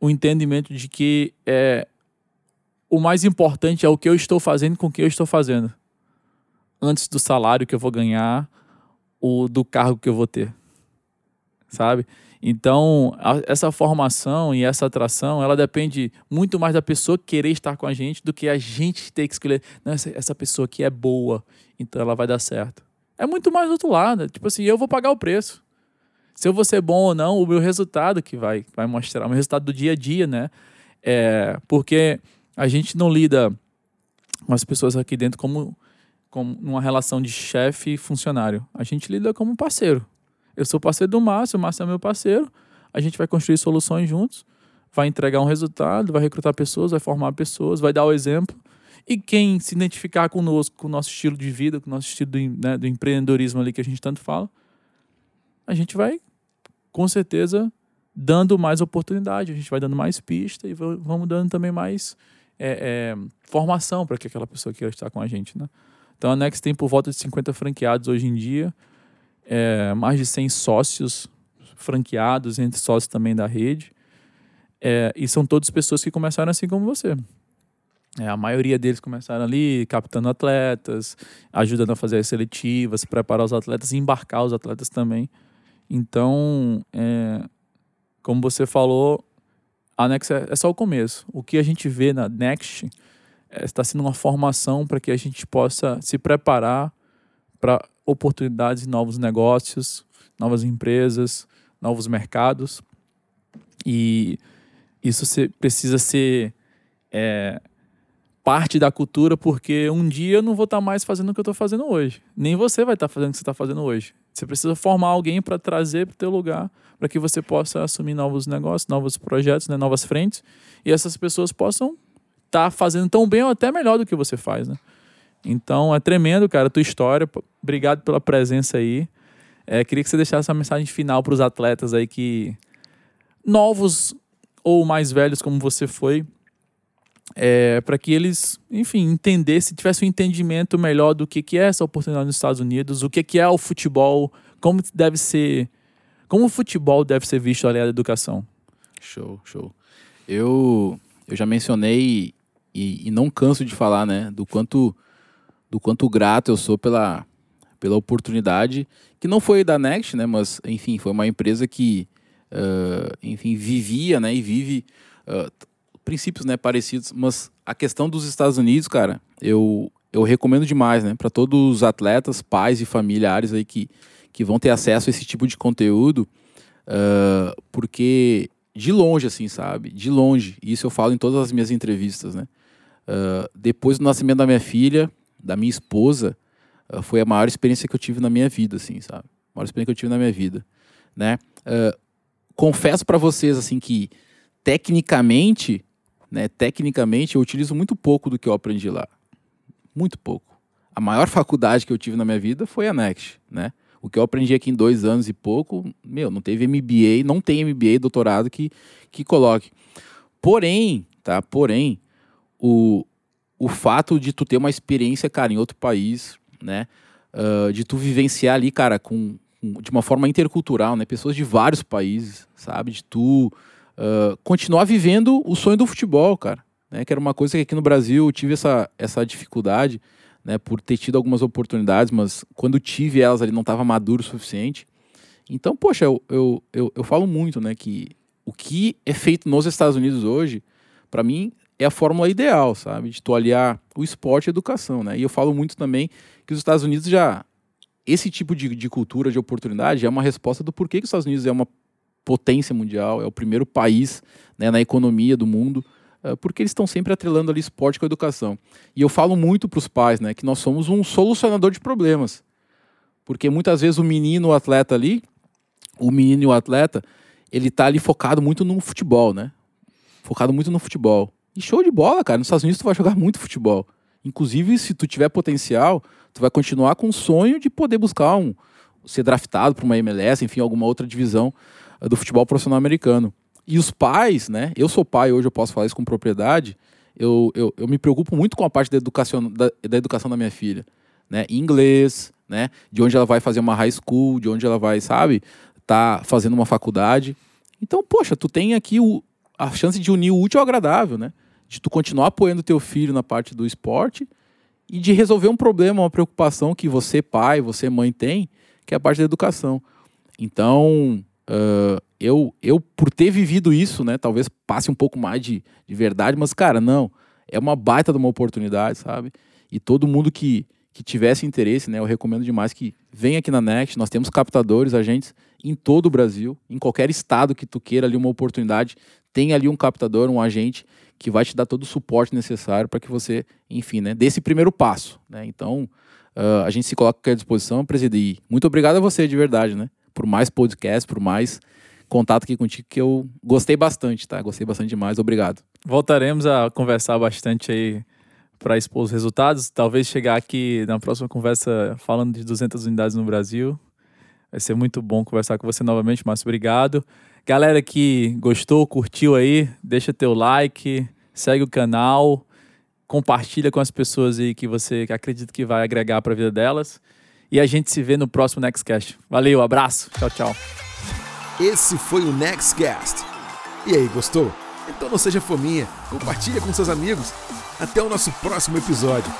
Speaker 2: O entendimento de que é, o mais importante é o que eu estou fazendo com o que eu estou fazendo. Antes do salário que eu vou ganhar, ou do cargo que eu vou ter. Sabe? Então, a, essa formação e essa atração, ela depende muito mais da pessoa querer estar com a gente do que a gente ter que escolher. Não, essa, essa pessoa aqui é boa, então ela vai dar certo. É muito mais do outro lado. Tipo assim, eu vou pagar o preço. Se eu vou ser bom ou não, o meu resultado que vai, vai mostrar, o meu resultado do dia a dia, né? É, porque a gente não lida com as pessoas aqui dentro como, como numa relação de chefe e funcionário. A gente lida como parceiro. Eu sou parceiro do Márcio, o Márcio é meu parceiro. A gente vai construir soluções juntos, vai entregar um resultado, vai recrutar pessoas, vai formar pessoas, vai dar o exemplo. E quem se identificar conosco, com o nosso estilo de vida, com o nosso estilo do, né, do empreendedorismo ali que a gente tanto fala, a gente vai, com certeza, dando mais oportunidade, a gente vai dando mais pista e vamos dando também mais é, é, formação para que aquela pessoa queira estar com a gente. Né? Então a Next tem por volta de 50 franqueados hoje em dia é, mais de 100 sócios franqueados, entre sócios também da rede. É, e são todas pessoas que começaram assim como você. É, a maioria deles começaram ali captando atletas, ajudando a fazer as seletivas, preparar os atletas, embarcar os atletas também. Então, é, como você falou, a Next é, é só o começo. O que a gente vê na Next é, está sendo uma formação para que a gente possa se preparar para oportunidades de novos negócios, novas empresas, novos mercados. E isso precisa ser é, parte da cultura, porque um dia eu não vou estar mais fazendo o que eu estou fazendo hoje. Nem você vai estar fazendo o que você está fazando hoje. Você precisa formar alguém para trazer para o teu lugar, para que você possa assumir novos negócios, novos projetos, né, novas frentes, e essas pessoas possam estar tá fazendo tão bem ou até melhor do que você faz, né? Então é tremendo, cara, a tua história. Obrigado pela presença aí. É, queria que você deixasse uma mensagem final para os atletas aí que novos ou mais velhos como você foi, é, para que eles, enfim, entendessem, tivessem um entendimento melhor do que, que é essa oportunidade nos Estados Unidos, o que, que é o futebol, como deve ser, como o futebol deve ser visto ali da educação.
Speaker 3: Show, show. Eu, eu já mencionei e, e não canso de falar, né, do quanto do quanto grato eu sou pela, pela oportunidade, que não foi da Next, né, mas, enfim, foi uma empresa que, uh, enfim, vivia, né, e vive uh, princípios, né, parecidos, mas a questão dos Estados Unidos, cara, eu, eu recomendo demais, né, para todos os atletas, pais e familiares aí que, que vão ter acesso a esse tipo de conteúdo, uh, porque de longe, assim, sabe, de longe, isso eu falo em todas as minhas entrevistas, né, depois do nascimento da minha filha, da minha esposa uh, foi a maior experiência que eu tive na minha vida, assim, sabe? A maior experiência que eu tive na minha vida, né? Uh, confesso para vocês, assim, que tecnicamente, né, tecnicamente eu utilizo muito pouco do que eu aprendi lá. Muito pouco. A maior faculdade que eu tive na minha vida foi a Next, né? O que eu aprendi aqui em dois anos e pouco, meu, não teve MBA, não tem MBA, doutorado que, que coloque. Porém, tá? Porém, o, o fato de tu ter uma experiência, cara, em outro país, né? Uh, de tu vivenciar ali, cara, com, com, de uma forma intercultural, né? Pessoas de vários países, sabe? De tu uh, continuar vivendo o sonho do futebol, cara. Né? Que era uma coisa que aqui no Brasil eu tive essa, essa dificuldade, né? Por ter tido algumas oportunidades, mas quando tive elas ali não estava maduro o suficiente. Então, poxa, eu, eu, eu, eu falo muito, né? Que o que é feito nos Estados Unidos hoje, para mim, é a fórmula ideal, sabe? De tu aliar o esporte e a educação, né? E eu falo muito também que os Estados Unidos já. Esse tipo de, de cultura, de oportunidade, é uma resposta do porquê que os Estados Unidos é uma potência mundial, é o primeiro país né, na economia do mundo, uh, porque eles estão sempre atrelando ali esporte com educação. E eu falo muito para os pais, né, que nós somos um solucionador de problemas. Porque muitas vezes o menino, o atleta ali, o menino e o atleta, ele está ali focado muito no futebol, né? Focado muito no futebol. E show de bola, cara. Nos Estados Unidos tu vai jogar muito futebol. Inclusive, se tu tiver potencial, tu vai continuar com o sonho de poder buscar um ser draftado para uma MLS, enfim, alguma outra divisão uh, do futebol profissional americano. E os pais, né? Eu sou pai hoje, eu posso falar isso com propriedade. Eu, eu, eu me preocupo muito com a parte da educação da, da educação da minha filha, né? Inglês, né? De onde ela vai fazer uma high school, de onde ela vai, sabe? Tá fazendo uma faculdade. Então, poxa, tu tem aqui o, a chance de unir o útil ao agradável, né? de tu continuar apoiando teu filho na parte do esporte e de resolver um problema, uma preocupação que você, pai, você, mãe, tem, que é a parte da educação. Então, uh, eu, eu, por ter vivido isso, né, talvez passe um pouco mais de, de verdade, mas, cara, não, é uma baita de uma oportunidade, sabe? E todo mundo que, que tivesse interesse, né, eu recomendo demais que venha aqui na Next. Nós temos captadores, agentes em todo o Brasil, em qualquer estado que tu queira ali uma oportunidade, tem ali um captador, um agente que vai te dar todo o suporte necessário para que você, enfim, né, dê esse primeiro passo, né? Então, uh, a gente se coloca à disposição, presidir. Muito obrigado a você de verdade, né? Por mais podcast, por mais contato aqui contigo que eu gostei bastante, tá? Gostei bastante demais. Obrigado.
Speaker 2: Voltaremos a conversar bastante aí para expor os resultados. Talvez chegar aqui na próxima conversa falando de 200 unidades no Brasil. Vai ser muito bom conversar com você novamente, Márcio. Obrigado. Galera que gostou, curtiu aí, deixa teu like, segue o canal, compartilha com as pessoas aí que você acredita que vai agregar para a vida delas. E a gente se vê no próximo Nextcast. Valeu, abraço. Tchau, tchau.
Speaker 1: Esse foi o Nextcast. E aí, gostou? Então não seja fominha, compartilha com seus amigos. Até o nosso próximo episódio.